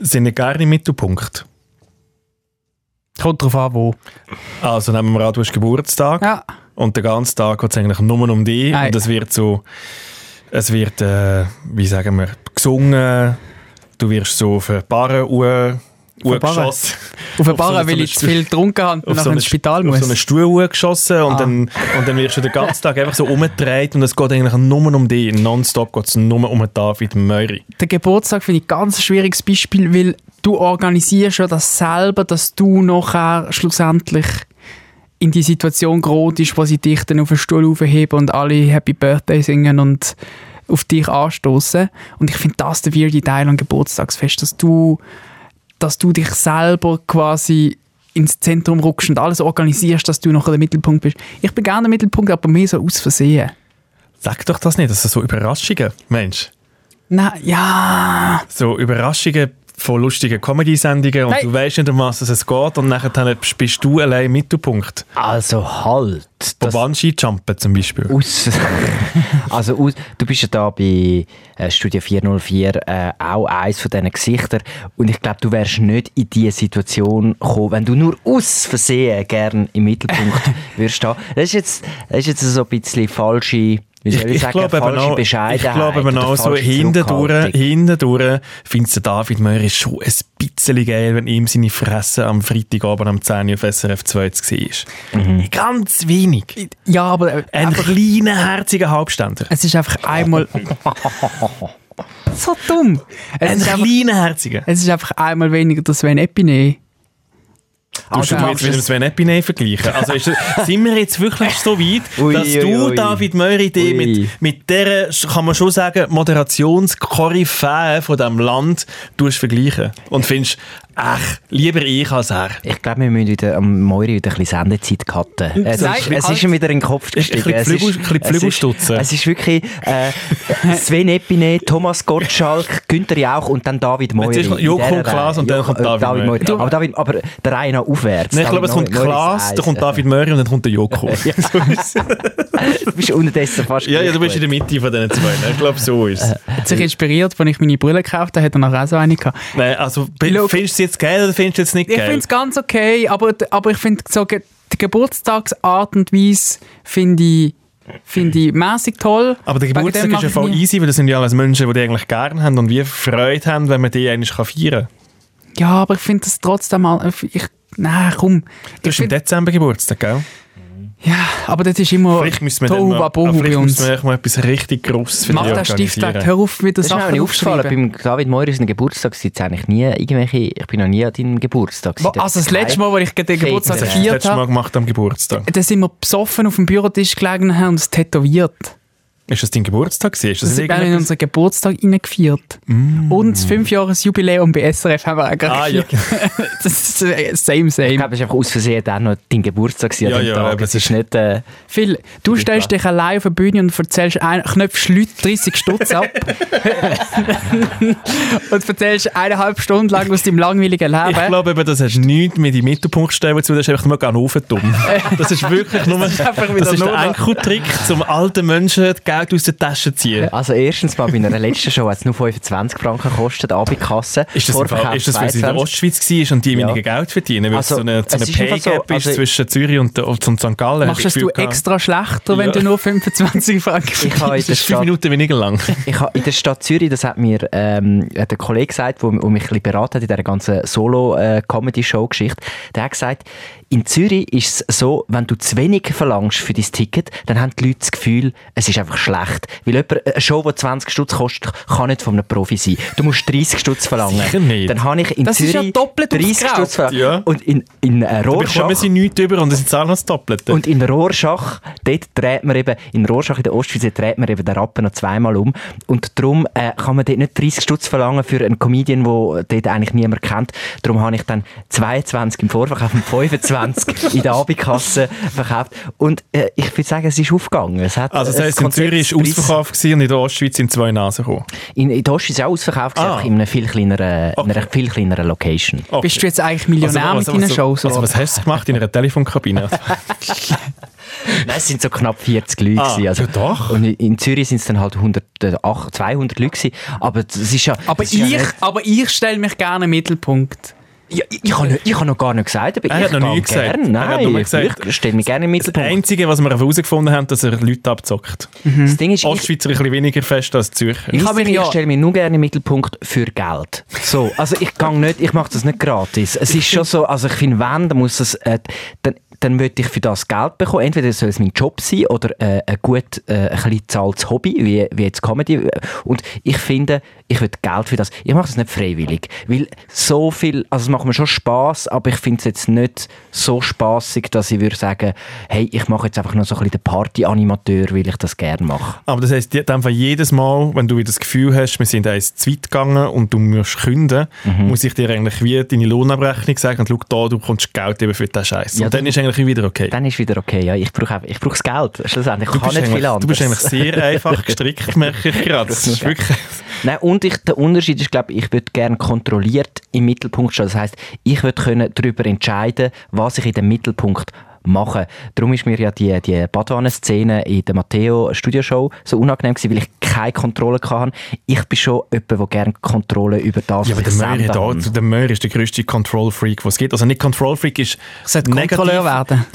sind nicht gerne im Mittelpunkt. Kommt drauf an, wo. Also nehmen wir an, du hast Geburtstag Ja. und den ganzen Tag geht es eigentlich nur um dich Nein. und es wird so, es wird, äh, wie sagen wir, gesungen, du wirst so auf eine Barre uhr eine Barre? geschossen. Auf der Auf so weil ich zu viel getrunken habe und auf nachher so, ins Spital auf muss. so einen Stuhl geschossen und, Ah. dann, und dann wirst du den ganzen Tag einfach so umgedreht und es geht eigentlich nur um dich. Nonstop geht es nur um David Möri. Der Geburtstag finde ich ein ganz schwieriges Beispiel, weil du organisierst ja das selber, dass du nachher schlussendlich in die Situation gerätst, wo sie dich dann auf den Stuhl aufheben und alle Happy Birthday singen und auf dich anstoßen. Und ich finde das der weirde Teil am Geburtstagsfest, dass du, dass du dich selber quasi ins Zentrum rückst und alles organisierst, dass du nachher der Mittelpunkt bist. Ich bin gerne der Mittelpunkt, aber mehr so aus Versehen. Sag doch das nicht, das sind so Überraschungen, Mensch. Na ja. So Überraschungen von lustigen Comedy-Sendungen und Nein. du weißt nicht, um was es geht und nachher dann bist du allein im Mittelpunkt. Also halt. Bei Bungee-Jumpen zum Beispiel. aus, also aus, du bist ja da bei äh, Studio 404 äh, auch eins von diesen Gesichtern und ich glaube, du wärst nicht in diese Situation gekommen, wenn du nur aus Versehen gern im Mittelpunkt würdest stehen. Das ist jetzt, das ist jetzt so ein bisschen falsche, ich, ich sagen, glaube eben auch, ich Bescheidenheit. glaube eben auch so falsche hindurch, Zurückhaltung. hindurch findet der David Möri schon ein bisschen geil, wenn ihm seine Fresse am Freitagabend am 10 Uhr auf SRF 2 zu sehen ist. Mhm. Ganz wenig. Ja, aber äh, Ein kleiner, herziger Halbständer. Es ist einfach einmal. so dumm. Es Ein kleiner, herziger. es ist einfach einmal weniger der Sven Epine. Du musst Also jetzt mit dem Sven Epinay vergleichen. Also ist, sind wir jetzt wirklich so weit, Ui, dass ui, du, ui. David Möri, Ui. mit, mit dieser, kann man schon sagen, Moderationskoryphäe von diesem Land tust vergleichen und findest, ach, lieber ich als er. Ich glaube, wir müssen wieder am Moiri wieder ein bisschen Sendezeit cutten. Es, Nein, ist, es ist ihm wieder in den Kopf Ein gestiegen. bisschen Es ist- Flügel- ein bisschen es ist- Flügelstutzen. Es ist wirklich äh, Sven Epine, Thomas Gottschalk, Günther Jauch und dann David Moiri. Jetzt ist Joko Klaas und dann kommt David David Moiri. Aber, David, aber der Reihe noch aufwärts. Nein, ich glaube, es kommt Moiri Klaas, dann kommt David Möri und dann kommt der Joko. Es. Du bist unterdessen fast ja, ja, du bist in der Mitte von diesen zwei. ne? Ich glaube, so ist es. Hat sich inspiriert, als ich meine Brille gekauft habe, hat er nachher auch so eine gehabt. Nein, also, findest du es jetzt geil oder findest du es nicht Ich geil? finde es ganz okay, aber, aber ich finde so die Geburtstagsart und Weise finde ich, find ich mäßig toll. Aber der Geburtstag ist ja ich voll easy, weil das sind ja alles Menschen, die die eigentlich gerne haben und wir Freude haben, wenn man die eigentlich feiern kann. Ja, aber ich finde das trotzdem mal. Ich, nein, komm. Du Ich hast im Dezember Geburtstag, gell? Ja, aber das ist immer Vielleicht müssen wir Tohu Wabohu vielleicht bei uns. mal etwas richtig Grosses für Mach den Stift weg, organisieren. hör auf, wieder Das ist mir aufgefallen. Beim David Moiri ist Geburtstag jetzt eigentlich nie irgendwelche. Ich bin noch nie an deinem Geburtstag. Wo- Also das letzte Mal, als ich den Geburtstag hast du das gefeiert letzte Mal habe, gemacht am Geburtstag. da sind wir besoffen auf dem Bürotisch gelegen und haben uns tätowiert. Ist das dein Geburtstag? Ist das, Das sind wir in unseren Geburtstag reingefeiert. Und das Fünfjahresjubiläum bei SRF haben wir auch gerade Ah, ja. gefeiert. Das ist äh, same, Ich same. glaube, es ist einfach aus Versehen dann noch dein Geburtstag Ja, an dem ja, Tag. aber Es ist nicht... Äh, Phil, du stellst dich allein auf der Bühne und erzählst, ein, knöpfst Leute 30 Stutz ab und erzählst eineinhalb Stunden lang aus deinem langweiligen Ich Leben. glaube eben, das hast nichts mit in den Mittelpunkt stellen zu, das ist einfach nur ganz dumm. Das ist wirklich nur, das ist, einfach wieder nur der Enkeltrick, um alten Menschen das Geld aus der Tasche ziehen. also erstens mal bei einer letzten Show hat es nur 25 Franken gekostet, Abendkasse. Ist das, im Fall, ist das, weil es in der 22. Ostschweiz war und die Ja. weniger Geld verdienen? Weil Also, es so eine, so eine einfach so, Pay-Gap ist also- zwischen Zürich und, und St. Gallen. Machst das es du extra schlechter, wenn Ja. du nur 25 Franken in Das der ist fünf Stadt Minuten weniger lang. Ich habe in der Stadt Zürich, das hat mir ähm, hat der Kollege gesagt, der mich ein bisschen beraten hat in dieser ganzen Solo-Comedy-Show-Geschichte, der hat gesagt, in Zürich ist es so, wenn du zu wenig verlangst für dein Ticket, dann haben die Leute das Gefühl, es ist einfach schlecht. Weil jemand, eine Show, die 20 Stutz kostet, kann nicht von einem Profi sein. Du musst 30 Stutz verlangen. Sicher nicht. Dann habe ich in Das ist Zürich ja doppelt aufs 30 Kraut. Stutz verlangt. Ja. Und in, in äh, Da bekommen Rorschach... sie nichts über und es sind zahlen das Doppelte. Und in Rorschach, dort dreht man eben, in Rorschach in der Ostschweiz, dreht man eben den Rappen noch zweimal um. Und darum äh, kann man dort nicht 30 Stutz verlangen für einen Comedian, den dort eigentlich niemand kennt. Darum habe ich dann 22 im Vorverkauf und 25 in der Abendkasse verkauft. Und äh, ich würde sagen, es ist aufgegangen. Es hat also das ein heisst, in Zürich war Preis- ausverkauft gewesen und in der Ostschweiz sind zwei Nasen gekommen. In, in der Ostschweiz auch ausverkauft, Ah. einfach in einer viel kleineren, in Okay. einer viel kleineren Location. Okay. Bist du jetzt eigentlich Millionär Also, mit deinen Shows? Also, oder? was hast du gemacht in einer Telefonkabine? Nein, es sind so knapp 40 Leute. Ah, also, ja doch. Und in- Zürich sind es dann halt 100, äh, ach, 200 Leute gewesen. Aber das ist ja... Aber das ist ja ich, nicht- aber ich stelle mich gerne im Mittelpunkt. Ja, ich, ich habe ich hab noch gar nicht gesagt, aber Er ich hat noch nie gesagt. Gern. Er hat Nein, nur ich, gesagt- ich stelle mich gerne im Das Mittelpunkt. Einzige, was wir herausgefunden haben, dass er Leute abzockt. Das Ding ist, ich, Ostschweizer ein bisschen weniger fest als Zürcher. ich, Ich habe mich ich stelle mich nur gerne im Mittelpunkt für Geld. So, also ich gang nicht, ich mache das nicht gratis. Es ist schon so, also ich finde, wenn, dann muss es, äh, dann, dann möchte ich für das Geld bekommen. Entweder soll es mein Job sein oder äh, ein gut, äh, ein bisschen zahltes Hobby, wie, wie jetzt Comedy. Und ich finde, ich will Geld für das. Ich mache das nicht freiwillig, weil so viel, also es macht mir schon Spaß, aber ich finde es jetzt nicht so spaßig, dass ich würde sagen, hey, ich mache jetzt einfach nur so ein bisschen den Party-Animateur, weil ich das gerne mache. Aber das heisst, in Fall jedes Mal, wenn du wieder das Gefühl hast, wir sind eins zu weit gegangen und du musst künden, Mhm. muss ich dir eigentlich wie deine Lohnabrechnung sagen und schau da, du bekommst Geld eben für den Scheiß. Ja, und dann ist eigentlich wieder okay. Dann ist wieder okay, ja. Ich brauche ich brauche das Geld. Schlussendlich, ich Du kann nicht viel anderes. du bist eigentlich sehr einfach gestrickt, merke ich gerade. Das ist wirklich... Nein, und ich, der Unterschied ist, glaube ich, ich würde gerne kontrolliert im Mittelpunkt stehen. Das heisst, ich würde können darüber entscheiden, was ich in dem Mittelpunkt mache. Darum ist mir ja die, die Badwanne-Szene in der Matteo-Studioshow so unangenehm gewesen, weil ich keine Kontrolle hatte. Ich bin schon jemand, der gerne Kontrolle über das, Ja, aber was der senden da, der Möri ist der grösste Control-Freak, was es gibt. Also nicht Control-Freak ist Sollte Kontrolleur werden.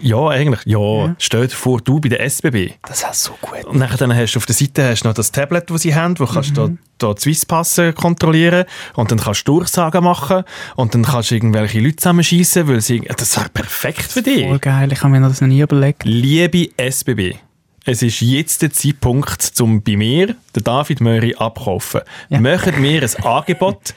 Ja, eigentlich. Ja, stell dir vor, du bei der SBB. Das ist so gut. Und nachher dann hast du auf der Seite hast du noch das Tablet, das sie haben, wo kannst du da, da die Swisspasse kontrollieren und dann kannst du Durchsagen machen und dann kannst du irgendwelche Leute zusammenschießen, weil sie, das wäre perfekt für dich. Voll geil, ich habe mir das noch nie überlegt. Liebe SBB, es ist jetzt der Zeitpunkt, um bei mir, den David Möri, abkaufen. Ja. Machen wir ein Angebot.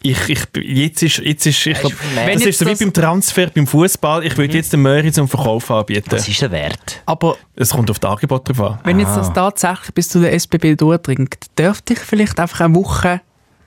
Ich, ich, jetzt ist, jetzt ist, ich glaub, das jetzt ist so wie das- beim Transfer, beim Fußball. Ich würde jetzt den Möri zum Verkauf anbieten. Was ist der Wert? Aber Es kommt auf das Angebot drauf an. wenn jetzt das tatsächlich bis zu der SBB durchdringt, dürfte ich vielleicht einfach eine Woche,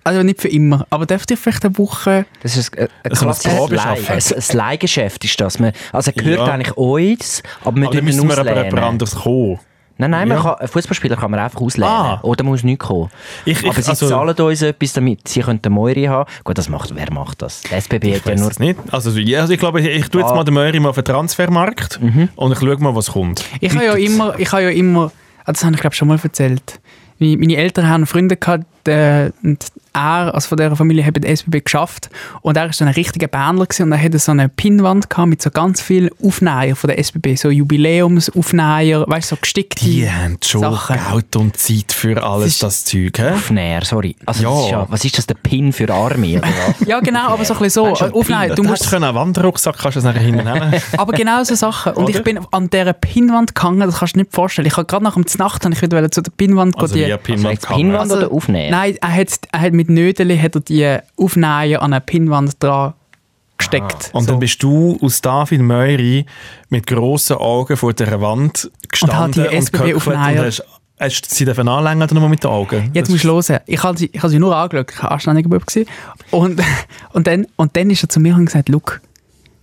also nicht für immer, aber dürfte ich vielleicht eine Woche Das ist ein, ein Also ein klassisches Leihgeschäft ist das. Man, also er gehört Ja. eigentlich uns, aber wir Aber müssen wir aber jemand anderes kommen. Nein, nein, man Ja. kann, ein Fußballspieler kann man einfach auslehnen. Ah. Oder muss nichts kommen. Ich- ich- Aber sie also- zahlen uns etwas, damit sie können den Moiri haben Gut, das macht, wer macht das? Der SBB Ich hat ja nur... es nicht. Also, ja, also ich glaube, ich, ich tue jetzt Ah. mal den Möri mal auf den Transfermarkt und ich schaue mal, was kommt. Ich habe ja immer, ich habe ja immer, ah, das habe ich glaube schon mal erzählt. Meine, meine Eltern haben Freunde gehabt, äh, und er, also von dieser Familie, hat bei der SBB geschafft und er ist so ein richtiger Bändler gewesen, und er hatte so eine Pinnwand gehabt mit so ganz vielen Aufnäher von der SBB, so Jubiläumsaufnäher, weißt du, so gestickte Die haben schon Sachen. Geld und Zeit für alles Es ist- das Zeug. Hä? Aufnäher, sorry. Also Ja. Das ist ja, was ist das, der Pin für was? Ja, genau, aber so ein bisschen so. Weißt du, ein Aufnäher, du musst können einen Wanderrucksack kannst du das nachher hinten nehmen. Aber genau so Sachen. Und Oder? ich bin an dieser Pinnwand gehangen, das kannst du nicht vorstellen. Ich habe gerade nach dem Znacht habe ich wieder zu der Pinnwand Also gehen, die- Also Pinwand jetzt Pinwand Also, oder Aufnäher? Nein, er hat, er hat mit Nödeli hat er die Aufnäher an eine Pinnwand dran gesteckt. Und so. dann bist du aus David Möri mit grossen Augen vor dieser Wand gestanden Und hat die SBB gehöckelt Aufnäher- und hast, hast sie dürfen anlängen oder nur mit den Augen? Jetzt musst du hören. Ich habe sie, ich habe sie nur angeschaut. Ich war anständiger Bub. Und, und, dann, und dann ist er zu mir und gesagt, «Look,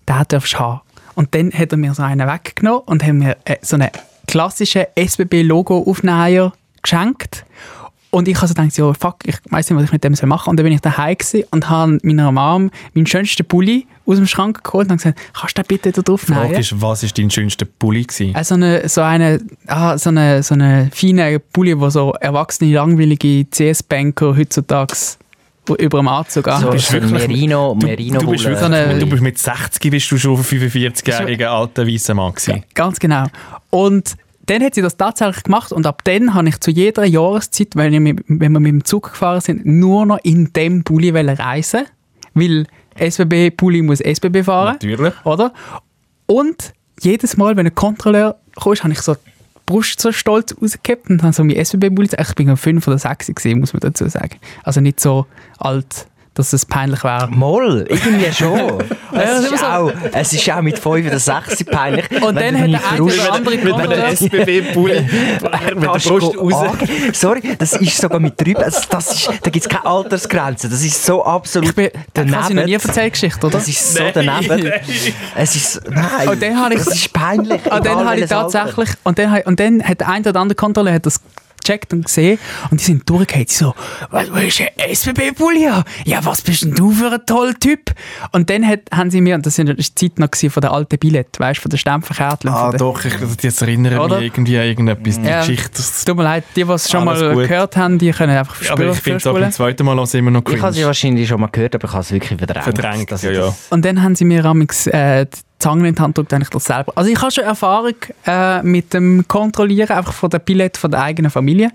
den darfst du haben.» Und dann hat er mir so einen weggenommen und hat mir äh, so einen klassischen SBB-Logo-Aufnäher geschenkt. Und ich habe so gedacht, ja, fuck, ich weiß nicht, was ich mit dem machen soll. Und dann bin ich daheim und habe meiner Mom meinen schönsten Pulli aus dem Schrank geholt und habe gesagt, kannst du den bitte da drauf Die Frage ist, was war dein schönster Pulli? Gewesen? Also eine, so eine, ah, so eine, so eine feine Pulli, wo so erwachsene, langweilige CS-Banker heutzutage über dem Anzug So, haben. bist so wirklich- Merino, Merino du, bist wirklich, So eine- du bist mit 60 bist du schon 45-jähriger alter weißer Mann gewesen. Ganz genau. Und dann hat sie das tatsächlich gemacht und ab dann habe ich zu jeder Jahreszeit, wenn, ich mit, wenn wir mit dem Zug gefahren sind, nur noch in dem Pulli reisen weil SBB-Pulli muss SBB fahren. Natürlich. Oder? Und jedes Mal, wenn ein Kontrolleur kam, habe ich so die Brust so stolz rausgehabt und habe so mein SBB-Bulli Ich bin ja fünf oder sechs gewesen, muss man dazu sagen. Also nicht so alt, dass es peinlich wäre. Moll, irgendwie schon. Ja, es, das ist ist auch, es ist auch mit 5 oder 6 peinlich. Und dann hat der eine oder andere Mit einem. SBB-Pulli mit der Brust raus. an- Sorry, das ist sogar mit drüber. Also das ist, da gibt es keine Altersgrenze. Das ist so absolut Ich bin, habe sie noch nie daneben. erzählt, Geschichte, oder? Das ist so Nein, daneben. nein. Es ist. Nein. Und dann ich- das ist peinlich. Und dann, habe ich tatsächlich, und dann, und dann hat der eine oder andere Kontrolleur hat das gecheckt und gesehen und die sind durchgehauen. Die so, was, was ist ein SBB-Pulli? Ja, was bist denn du für ein toller Typ? Und dann hat, haben sie mir, und das war die Zeit noch von der alten Billett, weißt du, von der Stempferkärtchen. Ah, der- doch, ich, jetzt erinnere Oder? mich irgendwie an irgendetwas, die Ja. Geschichte. Tut mir leid, die, die es schon Alles mal gut. gehört haben, die können einfach Aber spüren, ich finde es auch beim zweiten Mal hören immer noch Ich habe sie cringe. wahrscheinlich schon mal gehört, aber ich habe es wirklich verdrängt. Verdrängt, ja, ja. Und dann haben sie mir amix, äh, die Zange in die Hand gedrückt, eigentlich das selber. Also ich habe schon Erfahrung äh, mit dem Kontrollieren einfach von der Billett von der eigenen Familie.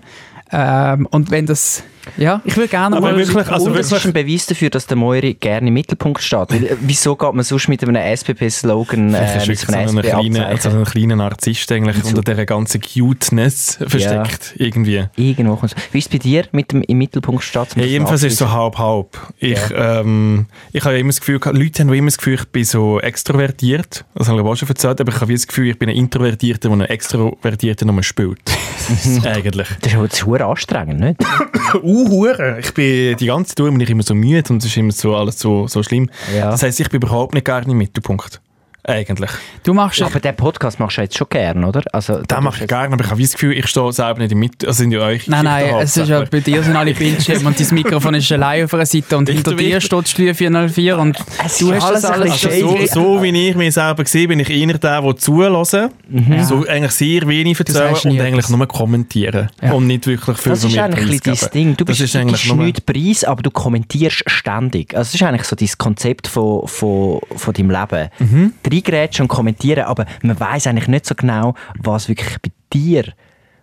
Ähm, und wenn das, ja, ich will gerne Aber mal... wirklich, also und das ist wirklich, ein Beweis dafür, dass der Moiri gerne im Mittelpunkt steht. Weil, äh, wieso geht man sonst mit einem SPP-Slogan äh, ist mit wirklich so einem ein kleiner, SP-Abzeichen? also ein kleiner Narzisst eigentlich Wieso? unter dieser ganzen Cuteness versteckt. Irgendwie. Irgendwo kommt's. Wie ist es bei dir mit dem im Mittelpunkt steht? Ja, jedenfalls ist es so halb-halb. Ich, ähm, ich habe ja immer das Gefühl, Leute haben immer das Gefühl, ich bin so extrovertiert. Das habe ich auch schon erzählt, aber ich habe wie das Gefühl, ich bin ein Introvertierter, der einen Extrovertierten nur spielt. Eigentlich. Das ist aber verdammt anstrengend, nicht? Uh, Hure. Ich bin die ganze Tour bin ich immer so müde und es ist immer so alles so, so schlimm. Ja. Das heisst, ich bin überhaupt nicht gerne im Mittelpunkt. Eigentlich. Du machst ja, aber den Podcast machst du jetzt schon gern, oder? Also, Das mache ich gerne, aber ich habe wie das Gefühl, ich stehe selber nicht im Mittelpunkt. Also sind ja euch. Nein, nein, es ist ja, bei dir sind alle Bildschirme und dein Mikrofon ist allein auf einer Seite und Ich- hinter du- dir ich- steht Studio 404 und Es du ist hast das alles Also so, so wie ich mich selber sehe, bin ich eher der, der zuhören. So eigentlich sehr wenig erzählen und eigentlich nur kommentieren. Ja. Und nicht wirklich viel Das ist mir eigentlich dein Ding. Du Das bist, ist du eigentlich nur... nichts preis, aber du kommentierst ständig. Also das ist eigentlich so dein Konzept von, von, von deinem Leben. Mhm. Reingrätschen und kommentieren, aber man weiß eigentlich nicht so genau, was wirklich bei dir,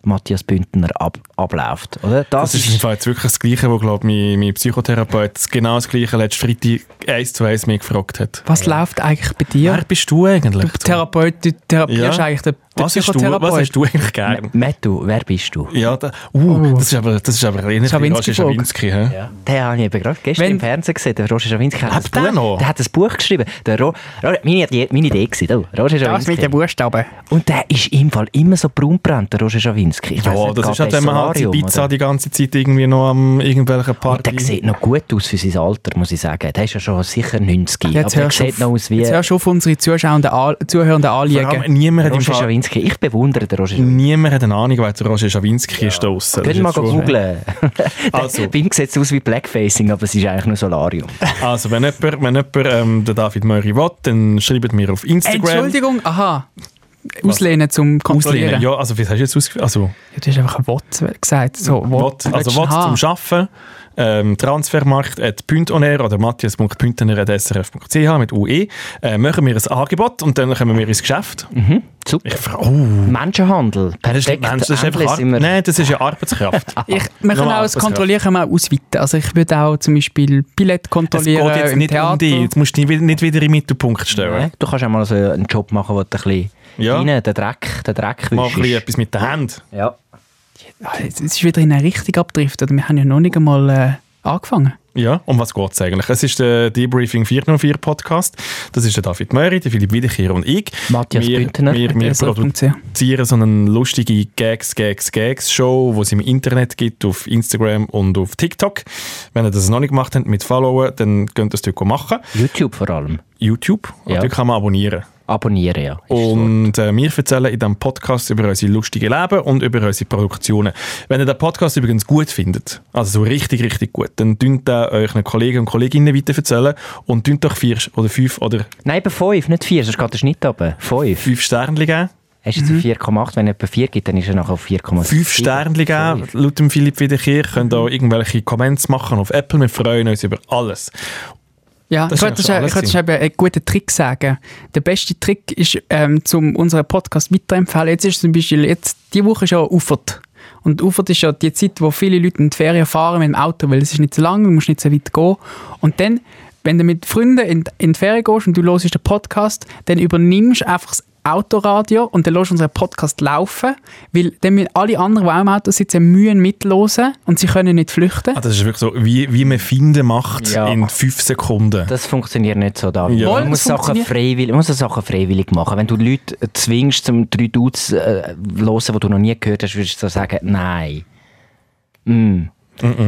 Matthias Bündner, ab, abläuft. Oder? Das ist im Fall jetzt wirklich das Gleiche, wo glaube mein, mein Psychotherapeut genau das Gleiche letzten Freitag eins zu eins mich gefragt hat. was läuft eigentlich bei dir? Wer bist du eigentlich? Du Therapeut, du therapierst Ja. eigentlich den was, hast du, was hast du eigentlich gern? Mattu, wer bist du? Ja, da, uh, das ist aber, das ist aber Schawinski Roger Schawinski. hä? Den habe ich eben gerade gestern Wenn- im Fernsehen gesehen. Der Roger Schawinski hat, Lebt ein der Buch- noch? der hat ein Buch geschrieben. Der Ro Ro meine, Idee- meine Idee war, oh, Roger Das Schawinski. mit den Buchstaben. Und der ist im Fall immer so braunbrennt, der Roger Schawinski. Ich Ja, nicht, das ist halt, der wenn man halt die Pizza oder? die ganze Zeit irgendwie noch am irgendwelchen Und Party... der sieht noch gut aus für sein Alter, muss ich sagen. Der ist ja schon sicher 90. Jetzt aber der hörst, du sieht auf, noch aus wie jetzt hörst du auf unsere Zuschauenden, Zuhörenden Vor anliegen. allem niemand hat, im Roger Fall, Schawinski. Ich bewundere den Roger Schawinski. niemand hat eine Ahnung, wer der Roger Schawinski ist draussen. Das Könnt ihr mal googlen. Also. Bei ihm sieht es aus wie Blackfacing, aber es ist eigentlich nur Solarium. Also, wenn jemand, wenn jemand ähm, den David Möri will, dann schreibt mir auf Instagram. Entschuldigung, aha. Auslehnen zum Kontrollieren. Auslehnen. Ja, also wie hast du jetzt ausgeführt? Also, Ja, du hast einfach ein Wort gesagt. So, Wort, also willst du Wort zum Arbeiten. Ähm, Transfermarkt at oder matthias.püntener.srf.ch mit UE. Äh, machen wir ein Angebot und dann kommen wir ins Geschäft. Super. Ich frage, oh, Menschenhandel. das ist, Perfekt. Mensch, das ist einfach Ar Nein, das ist ja Arbeitskraft. Ich, wir können Nochmal auch das. Kontrollieren können wir auch ausweiten. Also ich würde auch zum Beispiel Billett Es kontrollieren geht jetzt im nicht Theater. um dich. Jetzt musst du dich nicht wieder in den Mittelpunkt stellen. Ja, Du kannst auch mal so einen Job machen, wo du ein bisschen Ja. rein, den Dreck, den Dreck Mal ein bisschen etwas mit den Händen. Ja. Jetzt ist wieder in eine Richtung abgedriftet. Wir haben ja noch nicht einmal äh, angefangen. Ja, um was geht es eigentlich? Es ist der Debriefing 404 Podcast. Das ist der David Möri, der Philipp Wiederkehr und ich. Matthias wir, Bündner. Wir, wir SRF.ch. produzieren so eine lustige Gags, Gags, Gags Show, die es im Internet gibt, auf Instagram und auf TikTok. Wenn ihr das noch nicht gemacht habt mit Followen, dann könnt ihr es dort machen. YouTube vor allem. YouTube, Ja. dort kann man abonnieren. Abonnieren, ja. Und äh, wir erzählen in diesem Podcast über unsere lustige Leben und über unsere Produktionen. Wenn ihr den Podcast übrigens gut findet, also so richtig, richtig gut, dann dünnt den euren Kollegen und Kolleginnen weiter erzählen und dünnt doch vier oder fünf oder Nein, eben fünf, nicht vier, sonst geht der Schnitt runter. Fünf. fünf Sterne geben. Ist jetzt auf 4,8. Wenn etwa 4 gibt, dann ist er nachher auf 4,7. Fünf Sterne geben. Fünf. Laut dem Philipp Wiederkehr könnt ihr auch irgendwelche Comments machen auf Apple. Wir freuen uns über alles. Ja, Das ich wollte eigentlich ich schon einen guten Trick sagen. Der beste Trick ist, ähm, zum unseren Podcast weiterempfehlen. Jetzt ist zum Beispiel, jetzt, die Woche ist ja Ufert. Und Ufert ist ja die Zeit, wo viele Leute in die Ferien fahren mit dem Auto, weil es ist nicht so lang, du musst nicht so weit gehen. Und dann, wenn du mit Freunden in, in die Ferien gehst und du hörst den Podcast, dann übernimmst du einfach das Autoradio und dann lässt unseren Podcast laufen, weil dann müssen alle anderen, die auch im Auto sitzen, mühen mitlosen und sie können nicht flüchten. Ah, das ist wirklich so, wie, wie man Finden macht Ja. in fünf Sekunden. Das funktioniert nicht so, David. Ja. Man, muss Sachen freiwillig, man muss Sachen freiwillig machen. Wenn du Leute zwingst, zum drei Dudes äh, hören, die du noch nie gehört hast, würdest du sagen, nein. Mm.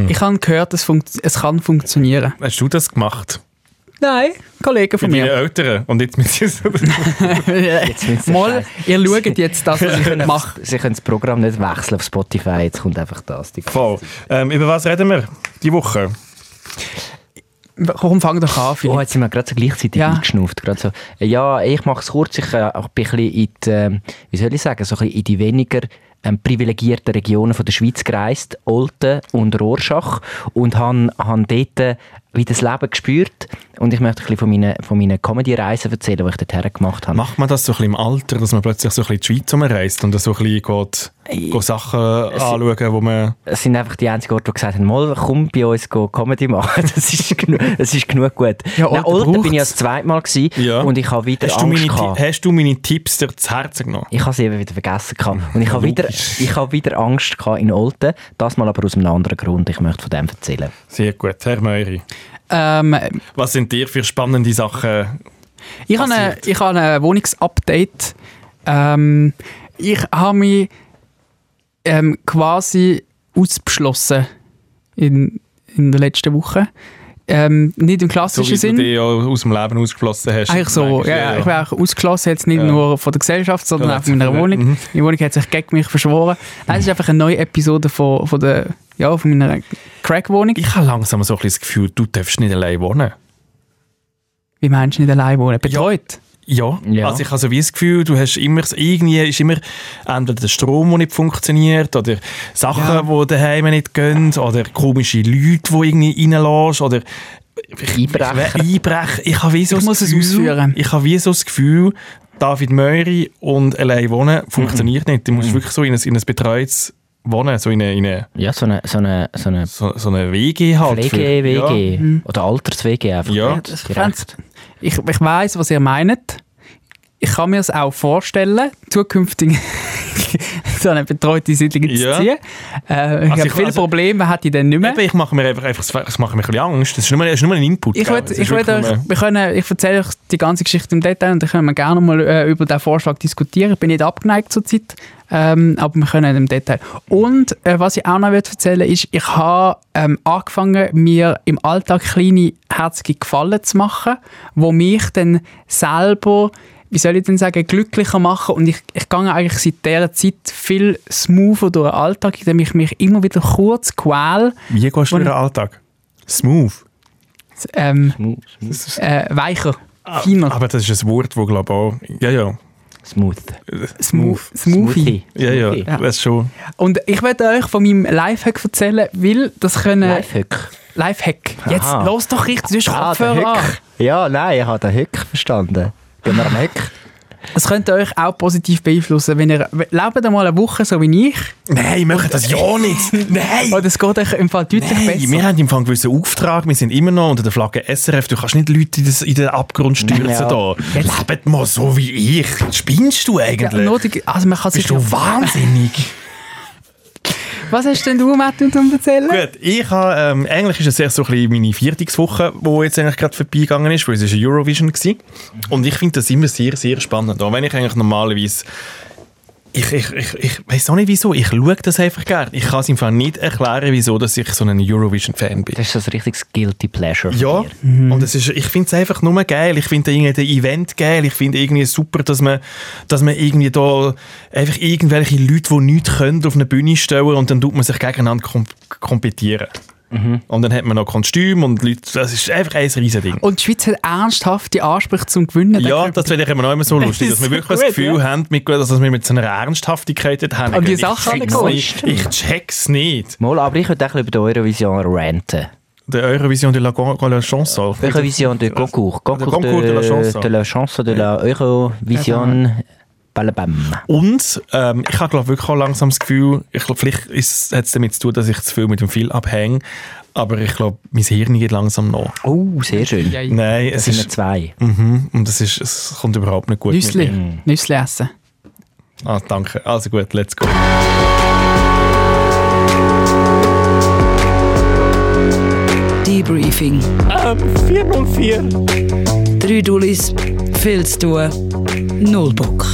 Ich habe gehört, es, funkt es kann funktionieren. Hast du das gemacht? Nein, Kollegen von mir. Eltern. Und jetzt mit so Jetzt müssen sie Mal, ihr schaut jetzt das, was ich mache. Sie können das Programm nicht wechseln auf Spotify, jetzt kommt einfach das. Die Voll. Ähm, über was reden wir die Woche? Komm, fang doch an, Oh, Philipp. jetzt sind wir gerade so gleichzeitig Ja. eingeschnauft. Gerade so. Ja, ich mache es kurz. Ich äh, bin ein bisschen in die, ähm, wie soll ich sagen, so ein bisschen in die weniger ähm, privilegierten Regionen von der Schweiz gereist, Olten und Rorschach, und habe han dort äh, wie das Leben gespürt. Und ich möchte ein bisschen von meinen, von meinen Comedy-Reisen erzählen, die ich dorthin gemacht habe. Macht man das so ein bisschen im Alter, dass man plötzlich so ein bisschen die Schweiz umreist und so ein bisschen geht, geht Sachen anschauen, wo man... Es sind einfach die einzigen Orte, die gesagt haben, mal, komm bei uns go Comedy machen. Das ist, genu das ist genug gut. Ja, Nein, Olten bin ich das zweite Mal gewesen Ja. und ich habe wieder Hast du, Angst meine, gehabt. Hast du meine Tipps dir zu Herzen genommen? Ich habe sie eben wieder vergessen. Gehabt. Und ich habe wieder, ich habe wieder Angst gehabt in Olten. Das mal aber aus einem anderen Grund. Ich möchte von dem erzählen. Sehr gut, Herr Meury. Ähm, Was sind dir für spannende Sachen? ich habe ein, Passiert. ich habe ein Wohnungsupdate. Ähm, ich habe mich ähm, quasi ausbeschlossen in, in der letzten Woche. Ähm, nicht im So klassischen wie Sinn. du dich ja aus dem Leben ausgeschlossen hast. Eigentlich so, Eigentlich, ja, ich wäre auch ausgeschlossen, jetzt nicht Ja. nur von der Gesellschaft, sondern Ja, auch von meiner ja. Wohnung. Mhm. Die Wohnung hat sich gegen mich verschworen. Nein, es ist einfach eine neue Episode von, von, der, ja, von meiner Crack-Wohnung. Ich habe langsam so ein bisschen das Gefühl, du darfst nicht allein wohnen. Wie meinst du nicht allein wohnen? Betreut? Ja, Ja. also ich habe so wie das Gefühl, du hast immer, irgendwie ist immer entweder der Strom, der nicht funktioniert, oder Sachen, Ja. die daheim nicht gehen, oder komische Leute, die irgendwie reinlässt, oder ich, Einbrecher. Ich, Einbrecher. Ich habe wie so Ich das muss es Gefühl, ausführen. Ich habe wie so das Gefühl, David Meury und allein wohnen funktioniert nicht. Du musst wirklich so in ein, in ein betreutes Wohnen, so in eine, in eine, Ja, so eine, so eine, so eine so, so eine WG halt. für- Pflege-WG oder Alters-WG einfach. Ja. direkt. Das Ich, ich weiss, was ihr meint. Ich kann mir es auch vorstellen, zukünftig so eine betreute Siedlung zu Ja. ziehen. Äh, ich Also habe viele also- Probleme, hätte ich dann nicht mehr. Eben, ich mache mir einfach, einfach das macht mir ein bisschen Angst. Das ist nur, das ist nur ein Input. Ich, ist ich, wirklich euch, wir können, ich erzähle euch die ganze Geschichte im Detail und dann können wir gerne mal äh, über den Vorschlag diskutieren. Ich bin nicht abgeneigt zurzeit, ähm, aber wir können im Detail. Und äh, was ich auch noch erzählen ist, ich habe ähm, angefangen, mir im Alltag kleine herzige Gefallen zu machen, wo mich dann selber wie soll ich denn sagen, glücklicher machen und ich, ich gehe eigentlich seit dieser Zeit viel smoother durch den Alltag, indem ich mich immer wieder kurz quäl, Wie gehst du durch den Alltag? Smooth. ähm, Smooth. Das ist, äh, weicher, feiner. aber das ist ein Wort, das glaube ich auch... Ja, ja. Smooth. Smooth. Smoothie. Ja, ja, Smoothie. das schon... Und ich werde euch von meinem Lifehack erzählen, weil das können... Lifehack. Lifehack. Jetzt Aha. los doch richtig, du hast Ah, der Kopfhörer. Ja, nein, ich habe den Höck verstanden. Bin wir am Höck? Das könnte euch auch positiv beeinflussen, wenn ihr... Lebt mal eine Woche so wie ich. Nein, ich möchte das ja nicht. Nein! Und es geht euch im Fall deutlich Nein, besser. wir haben im Fall einen gewissen Auftrag. Wir sind immer noch unter der Flagge SRF. Du kannst nicht Leute in, das, in den Abgrund stürzen. Ja. Da. Lebt mal so wie ich. Spinnst du Ja, eigentlich? die- also man kann sich Bist du wahnsinnig? Was hast denn du, Matt, zum erzählen? Gut, ich habe, ähm, eigentlich ist es erst so ein bisschen meine Viertagswoche, die jetzt eigentlich gerade vorbeigegangen ist, weil es ist Eurovision war. Und ich finde das immer sehr, sehr spannend. Auch wenn ich eigentlich normalerweise ich, ich, ich, ich weiß auch nicht wieso, ich schaue das einfach gerne. Ich kann es im Fall nicht erklären, wieso dass ich so ein Eurovision-Fan bin. Das ist so ein richtiges Guilty Pleasure. von Ja, dir. und es ist, ich finde es einfach nur geil. Ich finde irgendwie das Event geil. Ich finde irgendwie super, dass man, dass man irgendwie da einfach irgendwelche Leute, die nichts können, auf eine Bühne stellen und dann tut man sich gegeneinander kom kompetieren. Und dann hat man noch Kostüm und Leute, das ist einfach ein riesen Ding. Und die Schweiz hat ernsthafte Ansprüche zum Gewinnen. Ja, das finde ich immer noch immer so lustig, dass wir wirklich das gut, Gefühl haben, mit, dass wir mit so einer Ernsthaftigkeit haben. Und die Ich Sachen check's nicht. Ich check's nicht. Mal, aber ich würde auch ein bisschen über die Eurovision ranten. Der Eurovision de la, de la Chanson. Eurovision de Concours. Concours, Concours de la Chanson. de la Chanson de la Eurovision. Balabam. Und ähm, ich habe glaube wirklich auch langsam das Gefühl, ich glaub, vielleicht hat es damit zu tun, dass ich zu viel mit dem Film abhänge, aber ich glaube, mein Hirn geht langsam nach. Oh, sehr schön. Ja, ja. Nein, Das es sind ist... zwei. Mhm, und es, ist, es kommt überhaupt nicht gut Nüssli. mit mir. Nüssli essen. Ah, danke. Also gut, let's go. Debriefing. Ähm, 404. Drei Dullis, viel zu tun, null Bock.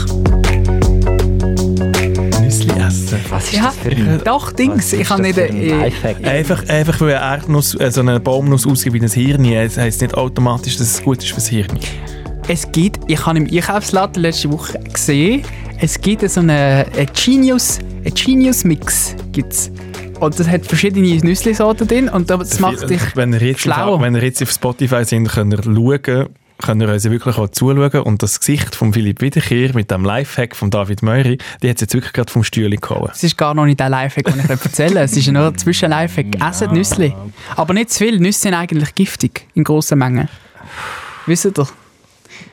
Nüssli vergessen. Was ist Ja, das für ein... doch, Dings. Ich habe nicht... ein äh? Einfach, einfach weil eine Erdnuss, äh, so eine Baumnuss aussieht wie ein Hirn, das heisst nicht automatisch, dass es gut ist fürs Hirn. Es gibt, ich habe im Einkaufsladen letzte Woche gesehen, es gibt so einen eine Genius, einen Genius Mix gibt's. Und das hat verschiedene Nüssli-Sorten drin und das macht dich wenn ihr, jetzt schlauer. auf, wenn ihr jetzt auf Spotify sind, könnt ihr schauen, könnt ihr uns wirklich auch zuschauen und das Gesicht von Philipp Wiederkehr mit dem Lifehack von David Meury, die hat es jetzt wirklich gerade vom Stühle gehauen. Es ist gar noch nicht der Lifehack, den ich erzähle. Es ist ja nur ein Zwischen-Lifehack. Esset Nüssli. Aber nicht zu viel. Nüsse sind eigentlich giftig in grossen Mengen. Wisst ihr?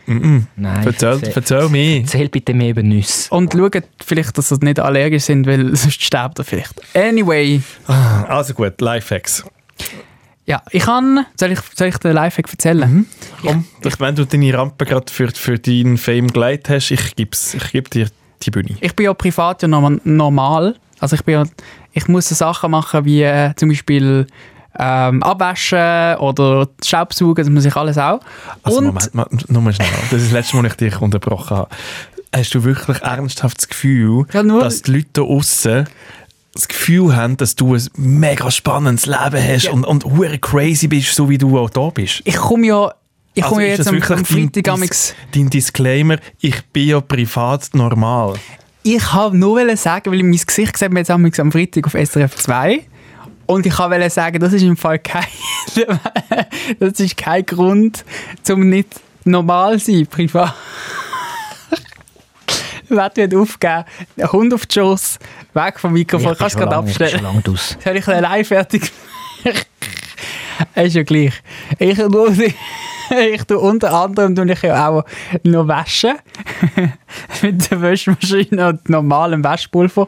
Nein, Erzähl, erzähl, erzähl mir. erzähl bitte mehr über Nüsse. Und schaut vielleicht, dass ihr nicht allergisch sind, weil sonst sterbt ihr vielleicht. Anyway. Also gut, Lifehacks. Ja, ich kann... Soll ich, soll ich den Lifehack erzählen? Komm, ich, wenn du deine Rampe gerade für, für deinen Fame geleitet hast, ich gebe ich geb dir die Bühne. Ich bin ja privat ja norm- normal. Also ich bin ja, ich muss so Sachen machen wie äh, zum Beispiel ähm, abwaschen oder Staubsaugen, das muss ich alles auch. Also Und Moment, Moment, nur mal schnell. Das ist das letzte Mal, als ich dich unterbrochen habe. Hast du wirklich ernsthaft das Gefühl, Ja, dass die Leute da aussen das Gefühl haben, dass du ein mega spannendes Leben hast und, und hure crazy bist, so wie du auch da bist? ich komme ja, ich Also komme ja ist jetzt am, am Freitag dein, amix- dein, Disclaimer, ich bin ja privat normal. Ich habe nur sagen, weil mein Gesicht sieht man jetzt am Freitag auf SRF 2 und ich wollen sagen, das ist im Fall kein, das ist kein Grund, zum nicht normal zu sein, privat. Wette wird aufgeben, der Hund auf die Schoss, weg vom Mikrofon, Ich kannst du gerade lange- ich bin abstellen. schon lange draus. Soll ich allein fertig ist ja gleich. Ich, tue- ich tue unter anderem tue ich ja auch noch waschen. Mit der Waschmaschine und normalem Waschpulver.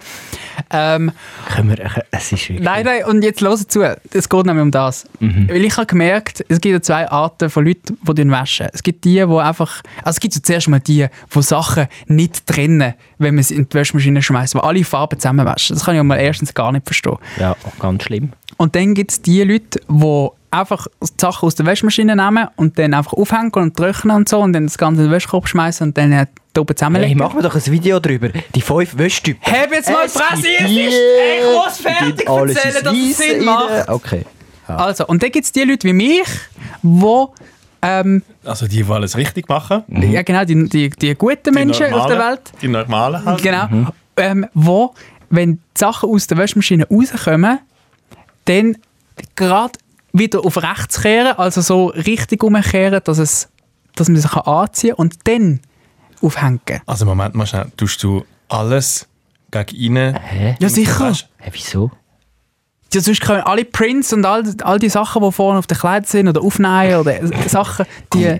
Ähm, Können wir, äh, es ist wirklich... nein, nein, und jetzt hört zu. Es geht nämlich um das. Weil ich habe gemerkt, es gibt ja zwei Arten von Leuten, die den waschen. Es gibt die, die einfach... Also es gibt ja zuerst mal die, die Sachen nicht trennen, wenn man sie in die Waschmaschine schmeißt, die alle Farben zusammenwaschen. Das kann ich mal erstens gar nicht verstehen. Ja, ganz schlimm. Und dann gibt es die Leute, die einfach die Sachen aus der Waschmaschine nehmen und dann einfach aufhängen und trocknen und so und dann das Ganze in den Wäschkorb schmeißen und dann äh, da oben Hey, zusammenlegen. machen wir doch ein Video drüber. Die fünf Wäschtypen. Heb jetzt mal Es Fresse, es die, ist- ich muss fertig die alles erzählen, dass es Sinn rein. macht. Okay. Also, und dann gibt es die Leute wie mich, die ähm, Also die, die alles richtig machen. ja genau, die, die, die guten Menschen auf der Welt, Die normalen halt. genau, ähm, wo, wenn die Sachen aus der Waschmaschine rauskommen, dann gerade wieder auf rechts kehren, also so richtig umkehren, dass, es, dass man sich anziehen kann und dann aufhängen. Also Moment mal schnell, tust du alles gegen innen? Hä? Ja, sicher. Hä, wieso? Ja, sonst können alle Prints und all, all die Sachen, die vorne auf den Kleidern sind oder aufnehmen oder Sachen, die,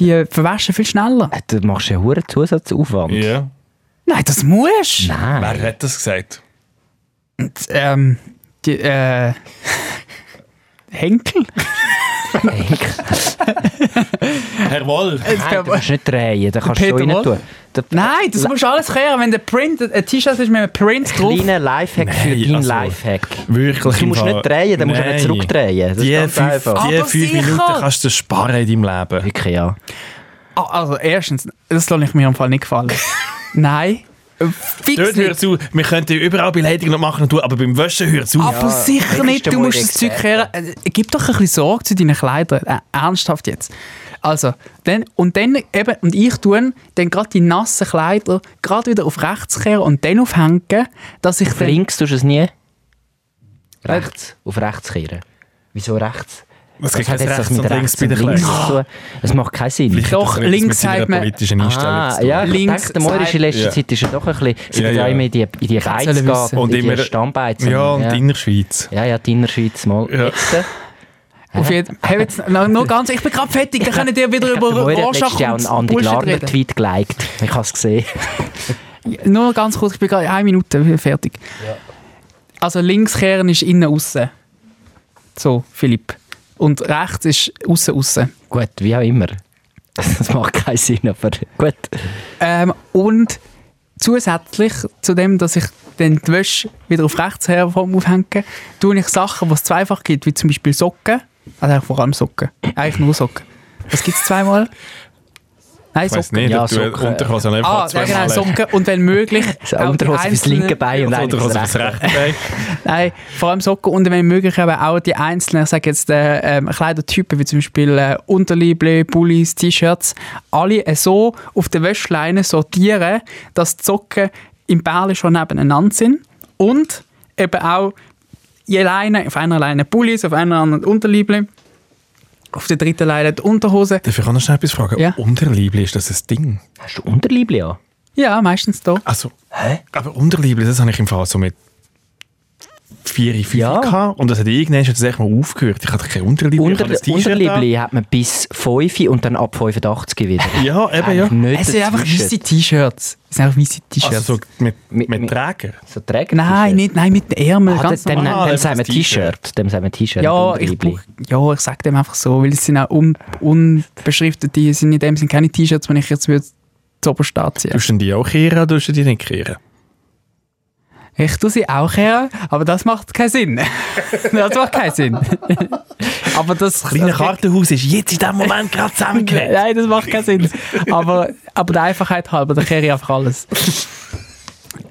die verwaschen viel schneller. Äh, Du machst ja einen hohen Zusatzaufwand. Ja. Nein, das musst Nein. Wer hat das gesagt? Ähm, die, äh, Henkel? Herr Woll. Nein, du musst nicht drehen, da kannst du Peter rein tun. Der Nein, das musst du alles kehren. Wenn der Print, ein T-Shirt ist mit einem Print drauf. kleine Lifehack für Nein, deinen also- Lifehack. Wirklich Du musst nicht drehen, dann musst du nicht zurückdrehen. Das Die ist ganz fünf, die fünf. Minuten kannst du sparen in deinem Leben. Wirklich, ja. Ah, Also, erstens, das lasse ich mir am Fall nicht gefallen. Nein. Äh, Fix Dort hör nicht. zu, wir könnten überall Beleidigungen machen und tun, aber beim Waschen hör zu. Aber sicher wenigstens nicht, du musst das Zeug kehren. Äh, Gib doch ein bisschen Sorge zu deinen Kleidern. Äh, ernsthaft jetzt. Also, dann, und dann eben, und ich tue dann gerade die nassen Kleider gerade wieder auf rechts kehren und dann aufhängen, dass ich Auf dann... links tust du es nie. Rechts. Auf rechts kehren. Wieso rechts? Es Was hat kein jetzt das rechts mit und links rechts bei und links zu tun? Es macht keinen Sinn. Vielleicht Doch, das links sagt man- politischen Einstellung Ah, zu tun. ja, Links der Moir ist in letzter Ja. Zeit ist er doch ein bisschen, seit Ja, ja. immer in die, in die geht, wissen. Und in die immer- Stammbeiz. Ja, und ja. in der Schweiz. ja, ja, die Innerschweiz mal. Ja. Jetzt, äh, Auf jeden Fall. Jetzt, noch ganz, ich bin gerade fertig, dann können wir wieder über Rorschach und Andi Bullshit Glarner reden. Tweet geliked. Ich habe es gesehen. Nur ganz kurz, ich bin gerade eine Minute fertig. Also links kehren ist innen außen. So, Philipp. Und rechts ist außen außen. Gut, wie auch immer. Das macht keinen Sinn, aber gut. Ähm, und zusätzlich zu dem, dass ich dann die Wäsche wieder auf rechts her vom aufhängen, tue ich Sachen, die es zweifach gibt, wie zum Beispiel Socken. Also vor allem Socken. Eigentlich nur Socken. Was gibt es zweimal? Nein, Ich weiss Socken. nicht, Ja, du Socken. Unterhose einfach Ah, ja, zweimal genau. Socken. Und wenn möglich, So auch Unterhose fürs linke Bein und Unterhose fürs rechte. Bein. Nein, vor allem Socken und wenn möglich eben auch die einzelnen, ich sage jetzt äh, ähm, Kleidertypen, wie zum Beispiel äh, Unterliebe, Pullis, T-Shirts, alle äh, so auf der Wäschleine sortieren, dass die Socken im Bärli schon nebeneinander sind und eben auch je Leine, auf einer Leine Pullis, auf einer anderen Unterliebe, auf der dritten Leine die Unterhose. Darf ich auch noch schnell etwas fragen? Ja. Unterliebli, ist das ein Ding? Hast du Unterliebli an? Ja, meistens da. Also, aber Unterliebli, das habe ich im Fall so mit 4, 5 Ja. gehabt. Und das hat irgendwann hat das echt mal aufgehört. Ich hatte keine Unterliebli, ich Unter, T-Shirt Unterliebli hat man bis 5 und dann ab 85 wieder. Ja, eben, ja. Nicht Es sind einfach weisse T-Shirts. Es sind einfach weisse T-Shirts. Also so mit, Mit- mit, mit- Träger. So Träger nein, nicht, nein, mit den Ärmeln. Ah, ganz dem, normal. Dem sagen wir T-Shirt. Dem sagen wir T-Shirt. Ja, ich, ja, ich sage dem einfach so, weil es sind auch un, unbeschriftete, die sind in dem sind keine T-Shirts, wenn ich jetzt würde zu oberst anziehen. Tust du denn die auch kehren oder tust du die nicht kehren? Ich tue sie auch her, aber das macht keinen Sinn. das macht keinen Sinn. aber das... Kleine das- Kartenhaus ist jetzt in diesem Moment gerade zusammengelegt. Nein, das macht keinen Sinn. Aber, aber der Einfachheit halber, da kehre ich einfach alles.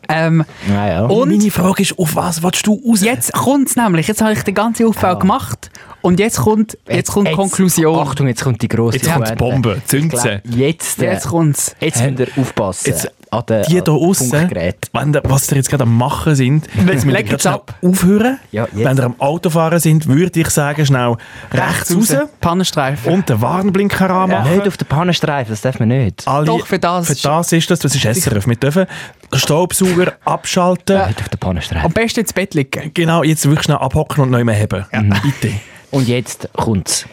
ähm, Ja, ja. Und- meine Frage ist, auf was willst du raus? jetzt kommt es nämlich. Jetzt habe ich den ganzen Aufbau gemacht und jetzt kommt, jetzt kommt die Konklusion. Achtung, jetzt kommt die grosse Jetzt kommt die. Bombe, Ich zünd glaub, sie. Jetzt, äh, Jetzt kommt's. jetzt müsst ihr aufpassen. Jetzt, an den, Die den aussen, Funkgerät. wenn was ihr jetzt gerade am machen sind, jetzt müsst ihr ab. aufhören. Ja, wenn ihr am Autofahren sind, würde ich sagen, schnell rechts raus Pannenstreifen. und den Warnblinker anmachen. Nicht auf den Pannenstreifen, das darf man nicht. Alle, Doch, für das- Für das ist das, das ist SRF. Wir dürfen den Staubsauger abschalten. Nicht auf den Pannenstreifen. Am besten ins Bett liegen. Genau, jetzt wirklich schnell abhocken und neu mehr haben. Bitte. Und jetzt kommt's.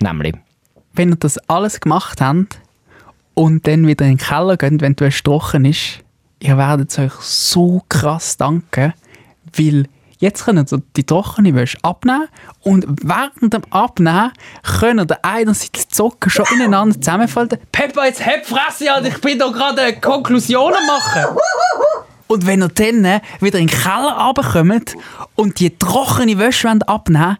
Nämlich. Wenn ihr das alles gemacht habt und dann wieder in den Keller geht, wenn die Wäsche trocken ist, ihr werdet euch so krass danken, weil jetzt könnt ihr die trockene Wäsche abnehmen und während dem Abnehmen könnt ihr einerseits die Socken schon ineinander zusammenfalten. Peppa, jetzt heb Fresse an, ich bin doch gerade Konklusionen machen. Und wenn ihr dann wieder in den Keller runterkommt und die trockene Wäsche wollt abnehmen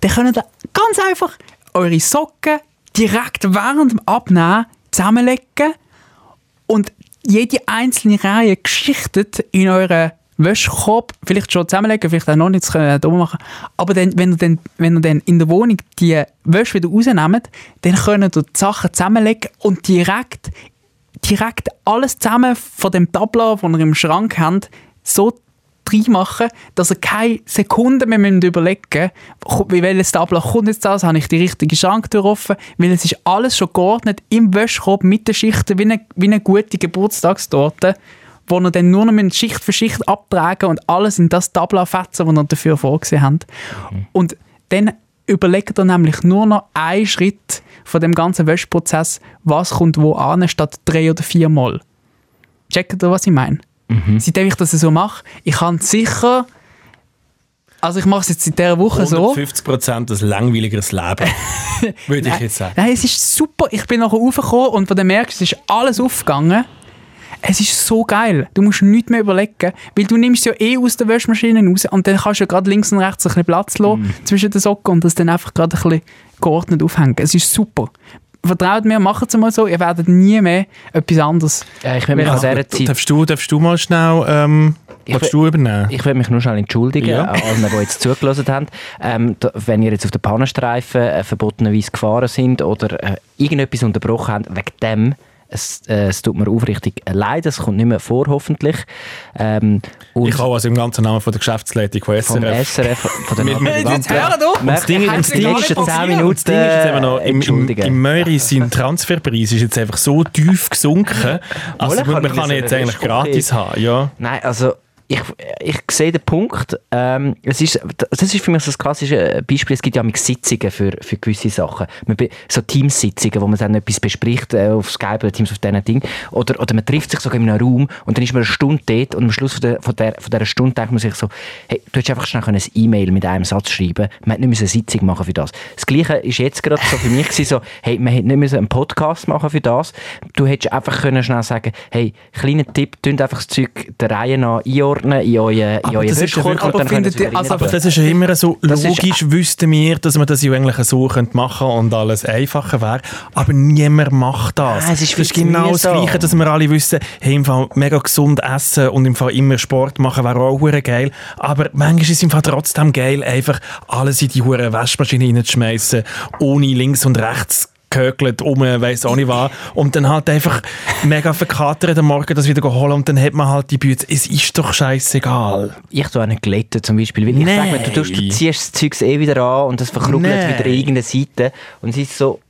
dann könnt ihr ganz einfach eure Socken direkt während dem Abnehmen zusammenlegen und jede einzelne Reihe geschichtet in euren Wäschekorb, vielleicht schon zusammenlegen, vielleicht auch noch nicht, das könnt ihr auch hier machen. Aber dann, wenn, ihr dann, wenn ihr dann in der Wohnung die Wäsche wieder rausnehmt, dann könnt ihr die Sachen zusammenlegen und direkt, direkt alles zusammen von dem Tableau, das ihr im Schrank habt, so reinmachen, dass ihr keine Sekunde mehr überlegen müsst, wie welches Tableau kommt jetzt das, habe ich die richtige Schranktür offen, weil es ist alles schon geordnet im Wäschkorb mit den Schichten, wie eine, wie eine gute Geburtstagstorte, wo ihr dann nur noch Schicht für Schicht abtragen und alles in das Tableau fetzen, das ihr dafür vorgesehen habt. Und dann überlegt ihr nämlich nur noch einen Schritt von dem ganzen Wäschprozess, was kommt wo an, statt drei oder viermal. Checkt ihr, was ich meine? Seitdem ich das so mache, ich kann sicher, also ich mache es jetzt seit dieser Woche so. 150% ein langweiligeres Leben, würde ich jetzt sagen. Nein, es ist super. Ich bin nachher raufgekommen und von dem merkst du, es ist alles aufgegangen. Es ist so geil. Du musst nichts mehr überlegen, weil du nimmst ja eh aus der Wäschmaschine raus und dann kannst du ja gerade links und rechts ein bisschen Platz lassen zwischen den Socken und das dann einfach gerade ein bisschen geordnet aufhängen. Es ist super. Vertraut mir, macht es mal so, ihr werdet nie mehr etwas anderes. Ja, ich will mich an Ja. dieser Zeit Darfst du, darfst du mal schnell ähm, Ich willst du übernehmen? Ich will mich nur schnell entschuldigen, Ja. an allen, die jetzt zugelassen haben. Ähm, da, wenn ihr jetzt auf den Pannenstreifen äh, verbotenerweise gefahren sind oder äh, irgendetwas unterbrochen habt, wegen dem, es, äh, es tut mir aufrichtig leid, es kommt nicht mehr vor, hoffentlich. Ähm, Ich auch also im ganzen Namen von der Geschäftsleitung von vom SRF. SRF, von der Nathalie Jetzt Wampe. Das Ding- das Ding ist- nächsten 10 Das Minuten Ding ist jetzt eben noch, äh, im, im, entschuldigen. im Möri sein Transferpreis ist jetzt einfach so tief gesunken, also man, man kann ihn jetzt das eigentlich gratis haben, ja. Nein, also ich, ich sehe den Punkt. Ähm, es ist, das ist für mich so das klassische Beispiel. Es gibt ja mit Sitzungen für, für gewisse Sachen. So Teamsitzungen, wo man dann etwas bespricht äh, auf Skype oder Teams auf diesen Ding. Oder, oder man trifft sich sogar in einem Raum und dann ist man eine Stunde dort und am Schluss von, der, von, der, von dieser Stunde denkt man sich so, hey, du hättest einfach schnell können ein E-Mail mit einem Satz schreiben Man hätte nicht eine Sitzung machen für das. Das Gleiche ist jetzt gerade so für mich gewesen, so, hey, man hätte nicht einen Podcast machen für das. Du hättest einfach können schnell sagen, hey, kleiner Tipp, tun einfach das Zeug der Reihe nach einordnen einordnen in euren in Aber Wäschekorb findet ihr- also- Aber das ist ja immer so, Das ist- logisch wüssten wir, dass man das ja eigentlich so könnte machen und alles einfacher wäre. Aber niemand macht das. Ah, es ist das ist zu genau das. Gleiche, dass wir alle wissen, hey, im Fall mega gesund essen und im Fall immer Sport machen wäre auch hure geil. Aber manchmal ist es im Fall trotzdem geil, einfach alles in die hure Waschmaschine reinzuschmeißen, ohne links und rechts gehökelt um, weiss auch nicht was. Und dann halt einfach mega verkatert am Morgen das wieder holen und dann hat man halt die Bütze. Es ist doch scheißegal. Ich tue nicht glätten zum Beispiel, weil ich Nein. sage du, tust, du ziehst das Zeug eh wieder an und das verkruggelt Nein. wieder in irgendeine Seite und es ist so, äh,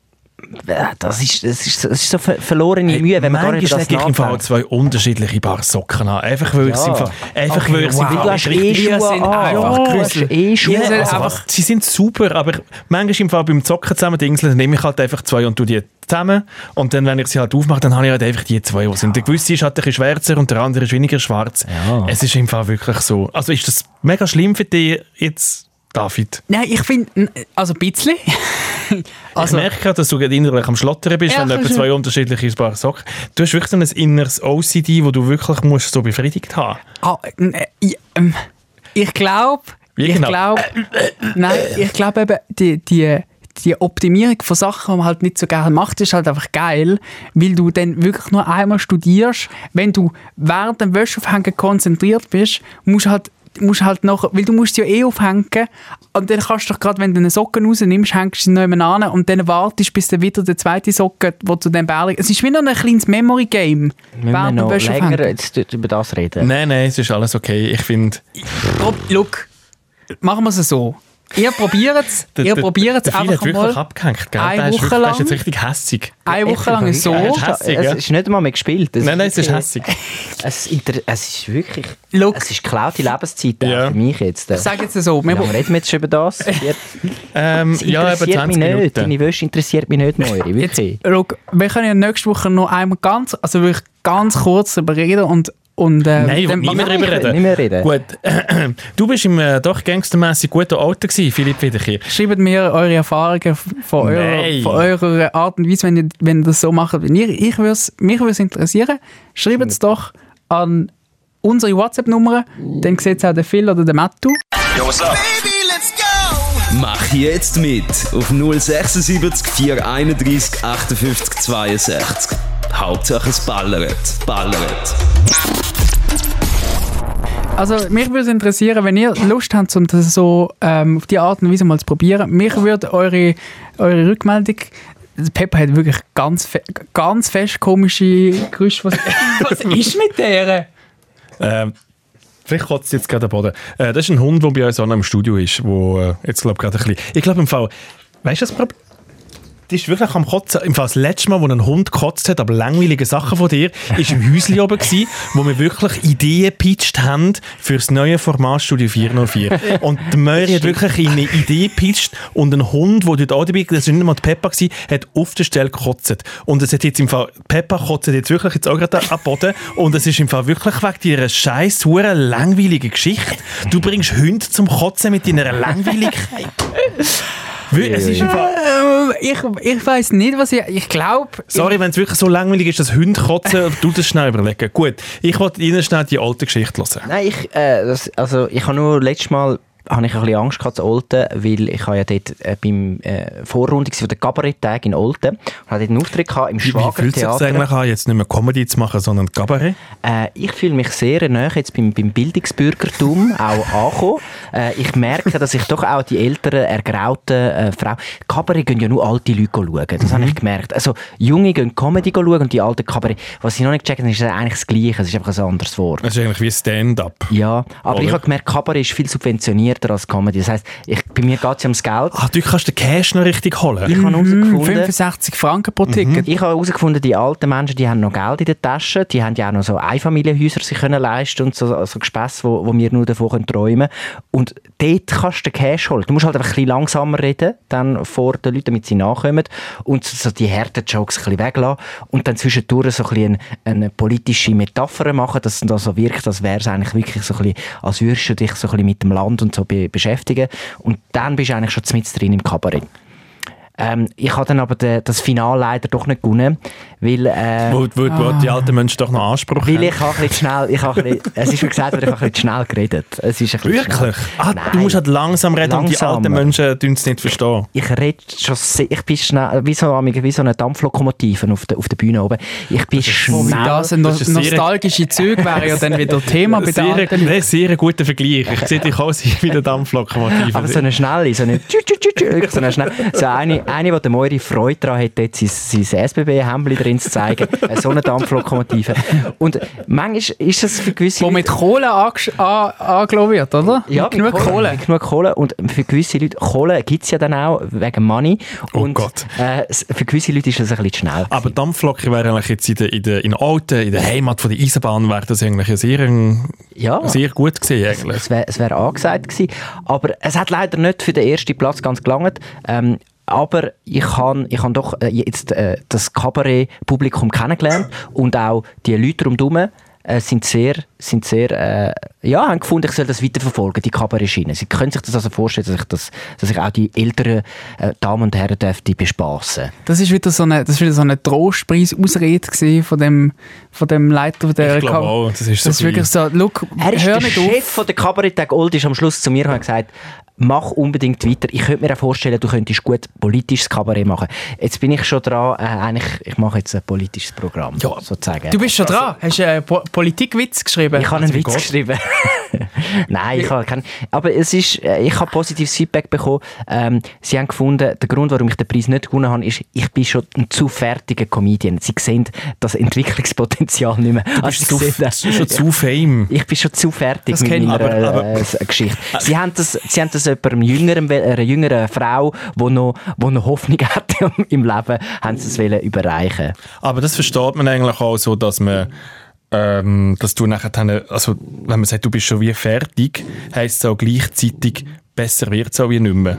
das ist, das ist, das ist so ver verlorene Mühe, wenn man gar nicht das ich im Fall zwei unterschiedliche Paar Socken an. Einfach weil ich es Ja. im Fall, einfach Okay, weil ich wow. Du hast richtig- eh sind einfach hast eh an. Also, einfach- sie sind super, aber manchmal im Fall beim Zocken zusammen dingseln, nehme ich halt einfach zwei und tu die zusammen und dann, wenn ich sie halt aufmache, dann habe ich halt einfach die zwei, die sind. Der gewisse ist halt ein bisschen schwärzer und der andere ist weniger schwarz. Ja. Es ist im Fall wirklich so. Also ist das mega schlimm für dich jetzt, David? Nein, ich finde, also ein bisschen. also, ich merke gerade, dass du gerade innerlich am Schlottern bist, Ja, wenn du zwei unterschiedliche Paar Socken Du hast wirklich so ein inneres OCD, wo du wirklich musst so befriedigt haben ah, äh, ich, ähm, ich glaube, Wie ich genau? glaube, nein, ich glaube eben, die, die, die Optimierung von Sachen, die man halt nicht so gerne macht, ist halt einfach geil, weil du dann wirklich nur einmal studierst. Wenn du während dem Wäscheaufhängen konzentriert bist, musst du halt musst halt noch, weil du musst sie ja eh aufhängen und dann kannst du doch gerade, wenn du eine Socken rausnimmst, hängst du sie noch an und dann wartest, bis dann wieder der zweite Socken, wo du dann bärlig... Es ist wie noch ein kleines Memory-Game. Müssen wir noch länger jetzt über das reden? Nein, nein, es ist alles okay. Ich finde... Look, machen wir es so. Ihr probiert es, ihr probiert es einfach mal abgehängt, gell? eine ist Woche wirklich, der ist lang. jetzt richtig hässig. eine Woche lang Ich- so. Ja, ist hässig, es ja. ist nicht einmal mehr gespielt. Nein, nein, es ist hässig. Es, es ist wirklich... Look. Es ist geklaute Lebenszeit Ja. für mich jetzt. Ich sage jetzt so, wir, lange reden wir jetzt schon über das? Jetzt- Ähm, Es ja, interessiert 20 mich nicht. Minuten. Deine Wäsche interessiert mich nicht, Moiri. jetzt, Wirklich. look, wir können ja nächste Woche noch einmal ganz, also wirklich ganz kurz darüber reden und, und äh, Nein, ich will nicht mehr darüber ich reden. nicht mehr reden. Gut, du bist im äh, doch gangstermässig guten Alter gewesen, Philipp Wiederkehr. Schreibt mir eure Erfahrungen von eurer, von eurer Art und Weise, wenn ihr, wenn ihr das so macht wie ihr. Ich würd's, mich würde es interessieren. Schreibt es doch an unsere WhatsApp-Nummer, dann sieht es auch der Phil oder der Mattu. Mach jetzt mit auf 076 431 58 62. Hauptsache es ballert. Ballert. Also mich würde es interessieren, wenn ihr Lust habt, um das so ähm, auf die Art und Weise mal zu probieren. Mich würde eure, eure Rückmeldung Pepper hat wirklich ganz, fe ganz fest komische Geräusche. Was, was ist mit der? Ähm, vielleicht kotzt jetzt gerade der Boden. Äh, das ist ein Hund, der bei uns auch noch im Studio ist, wo äh, jetzt glaube gerade ein bisschen... Ich glaube im Fall... Weißt du das Problem? Die ist wirklich am Kotzen. Im Fall das letzte Mal, wo ein Hund gekotzt hat, aber langweilige Sachen von dir, ist im Häuschen oben gewesen, wo wir wirklich Ideen gepitcht haben für das neue Format Studio 404. Und die Möri hat wirklich eine Idee gepitcht und ein Hund, der dort auch dabei war, das war nicht mal die Peppa, gewesen, hat auf der Stelle gekotzt. Und es hat jetzt im Fall, Peppa kotzt jetzt wirklich jetzt auch gerade am Boden und es ist im Fall wirklich wegen dieser scheiß hure langweiligen Geschichte. Du bringst Hunde zum Kotzen mit deiner Langweiligkeit. Es ist Fall, Ähm, ich ich weiß nicht, was ich... Ich glaube... sorry, wenn es wirklich so langweilig ist, dass Hunde kotzen, du das schnell überlegen. Gut, ich wollte Ihnen schnell die alte Geschichte hören. Nein, ich, äh, das, also ich habe nur letztes Mal habe ich ein bisschen Angst gehabt zu Olten, weil ich habe ja dort äh, beim äh, gewesen von der Kabarett-Tag in Olten und habe dort einen Auftritt gehabt im Wie, wie fühlt sich das Schwagertheater. eigentlich an, jetzt nicht mehr Comedy zu machen, sondern Cabaret? Äh, ich fühle mich sehr nahe jetzt beim, beim Bildungsbürgertum auch angekommen. Äh, ich merke, dass ich doch auch die älteren, ergrauten äh, Frauen... Kabarett gehen ja nur alte Leute schauen. Das habe ich gemerkt. Also Junge gehen Comedy schauen und die alten Kabarett... Was ich noch nicht gecheckt habe, ist eigentlich das Gleiche. Es ist einfach ein anderes Wort. Das ist eigentlich wie Stand-up. Ja, aber Oder? ich habe gemerkt, Kabarett ist viel subventionierter als Comedy. Das heisst, ich, bei mir geht es ja ums Geld. Ah, du kannst den Cash noch richtig holen. Ich habe Mhm, herausgefunden... 65 Franken pro Ticket. Ich habe herausgefunden, die alten Menschen, die haben noch Geld in der Tasche, die haben ja auch noch so Einfamilienhäuser sich können leisten und so, so Gespässe, wo, wo wir nur davon können träumen Und dort kannst du den Cash holen. Du musst halt einfach ein bisschen langsamer reden, dann vor den Leuten, damit sie nachkommen und so die harten Jokes ein bisschen weglassen und dann zwischendurch so ein bisschen eine, eine politische Metapher machen, dass es dann so wirkt, als wäre es eigentlich wirklich so ein bisschen, als würdest du dich so ein bisschen mit dem Land und so be beschäftigen und dann bist du eigentlich schon mit drin im Kabarett. Ähm, ich habe dann aber de, das Finale leider doch nicht gewonnen, weil, äh, Wo, wo, wo die alten Menschen doch noch Anspruch weil haben. ich habe ein bisschen schnell, ich habe ein bisschen, es ist mir gesagt, worden, ich habe ein bisschen schnell geredet. Es ist ein bisschen Wirklich? Ah, du musst halt langsam reden und die Langsamer. alten Menschen tun es nicht verstehen. Ich rede schon sehr, ich bin schnell, wie so, wie so eine Dampflokomotive auf der, auf der Bühne oben. Ich bin schnell. das ein no das nostalgische Züge wäre ja dann wieder Thema bei den Sehr, sehr guter Vergleich. Ich sehe dich auch wie der Dampflokomotive. Aber so eine schnelle, so eine, so eine schnelle, so eine, eine, die der Moiri Freude daran hat, dort sein, sein SBB-Hemdli drin zu zeigen, so eine Dampflokomotive. Und manchmal ist das für gewisse Wo mit Kohle angesch- an- angelassen wird, oder? ja, mit genug mit Kohle. Mit genug Kohle. Und für gewisse Leute, Kohle gibt es ja dann auch wegen Money. Oh Und Gott. Äh, für gewisse Leute ist das ein bisschen schnell. Aber Dampflok wäre eigentlich jetzt in der, in der, in der alten, in der Heimat von der Eisenbahn, wäre das eigentlich sehr, ein- ja. sehr gut gewesen eigentlich. Es wäre es wär angesagt gewesen. Aber es hat leider nicht für den ersten Platz ganz gelangt. Ähm, aber ich habe ich han doch äh, jetzt äh, das Kabarett-Publikum kennengelernt und auch die Leute rundherum äh, sind sehr, sind sehr äh, ja, haben gefunden, ich soll das weiterverfolgen, die Kabarett-Schiene. Sie können sich das also vorstellen, dass ich, das, dass ich auch die älteren äh, Damen und Herren dürfte bespassen. Das ist wieder so eine, das ist wieder so eine Trostpreis-Ausrede von dem, von dem Leiter der Ich glaube auch, das ist so Das ist wirklich so, look, Er ist hör der nicht Chef auf. von der Kabarett-Tag Old, ist am Schluss zu mir und hat gesagt, mach unbedingt weiter. Ich könnte mir auch vorstellen, du könntest gut politisches Kabarett machen. Jetzt bin ich schon dran, äh, eigentlich, ich mache jetzt ein politisches Programm, Ja. sozusagen. Du bist schon dran. Hast du einen po Politikwitz geschrieben? ich habe einen Also, Witz geht's? geschrieben. Nein, ich habe keinen. Aber es ist, äh, ich habe positives Feedback bekommen. Ähm, sie haben gefunden, der Grund, warum ich den Preis nicht gewonnen habe, ist, ich bin schon ein zu fertiger Comedian. Sie sehen das Entwicklungspotenzial nicht mehr. Du Also, bist sie zu, sehen das- schon zu fame. ich bin schon zu fertig Das mit meiner Aber- aber- äh, Geschichte. Sie haben das, sie haben das jemandem jüngeren, einer jüngeren Frau, die noch, wo noch Hoffnung hat im Leben, haben sie es wollen überreichen. Aber das versteht man eigentlich auch so, dass man ähm, dass du nachher, also wenn man sagt, du bist schon wie fertig, heisst es auch gleichzeitig, besser wird es auch nicht mehr.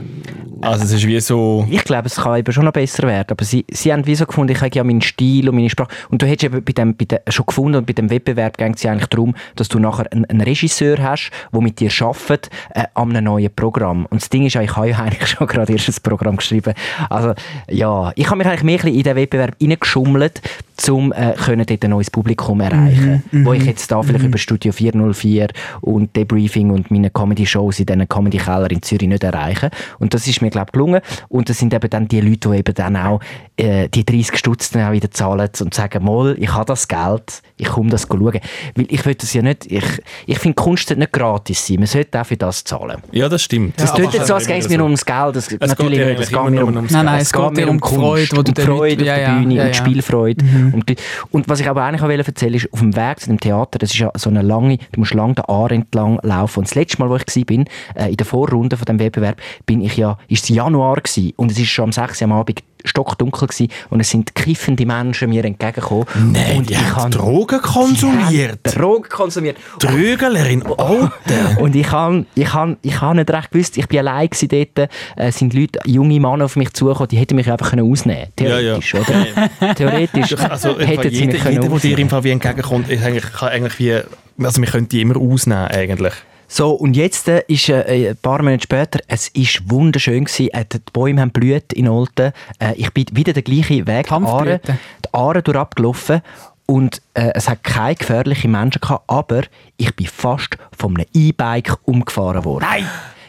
Also es ist wie so... Ich glaube, es kann eben schon noch besser werden. Aber sie, sie haben wie so gefunden, ich habe ja meinen Stil und meine Sprache. Und du hättest eben bei dem, bei dem, schon gefunden und bei dem Wettbewerb geht es ja eigentlich darum, dass du nachher einen, einen Regisseur hast, der mit dir arbeitet äh, an einem neuen Programm. Und das Ding ist ja, ich habe ja eigentlich schon gerade erst ein Programm geschrieben. Also ja, ich habe mich eigentlich mehr in den Wettbewerb reingeschummelt, um äh, können dort ein neues Publikum erreichen. wo ich jetzt da vielleicht über Studio 404 und Debriefing und meine Comedy-Shows in diesen Comedy-Keller in Zürich nicht erreichen. Und das ist mir, glaube ich, gelungen. Und das sind eben dann die Leute, die eben dann auch äh, die 30 Stutz dann auch wieder zahlen und sagen, mal, ich habe das Geld, ich komme das schauen. Weil ich will das ja nicht, ich, ich finde, Kunst sollte nicht gratis sein. Man sollte auch für das zahlen. Ja, das stimmt. Das aber tut jetzt so, als immer ging es mir ums Geld. Das, Es natürlich geht ja nicht. Es geht mir nur um, ums Nein, nein, es es geht mir um die Kunst, Freude, du um Freude auf ja, der ja, Bühne ja, und ja. die Spielfreude. Und, die, und was ich aber eigentlich auch wollte erzählen ist, auf dem Weg zu dem Theater, das ist ja so eine lange, du musst lang den Aar entlang laufen. Und das letzte Mal, wo ich war, äh, in der Vorrunde von dem Wettbewerb, bin ich ja, ist es Januar gewesen, und es ist schon am 6. Uhr am Abend stockdunkel gewesen, und es sind kiffende Menschen mir entgegengekommen. Nein, und die ich habe Drogen konsumiert. Drogen konsumiert. Trögelerin, Alter. Und ich habe ich han, ich han nicht recht gewusst, ich bin allein gewesen dort, äh, sind Leute, junge Männer auf mich zugekommen, die hätten mich einfach können ausnehmen können. Theoretisch, oder? Theoretisch Also, hätten sie jeder, mich können jeder, der dir im Fall wie entgegenkommt, ist eigentlich, kann eigentlich wie, also wir können die immer ausnehmen eigentlich. So, und jetzt äh, ist äh, ein paar Monate später, es ist wunderschön gewesen, äh, die Bäume haben blüht in Olten, äh, ich bin wieder den gleichen Weg, die Aare, die Aare durchabgelaufen und äh, es hat keine gefährlichen Menschen gehabt, aber ich bin fast von einem E-Bike umgefahren worden. Nein!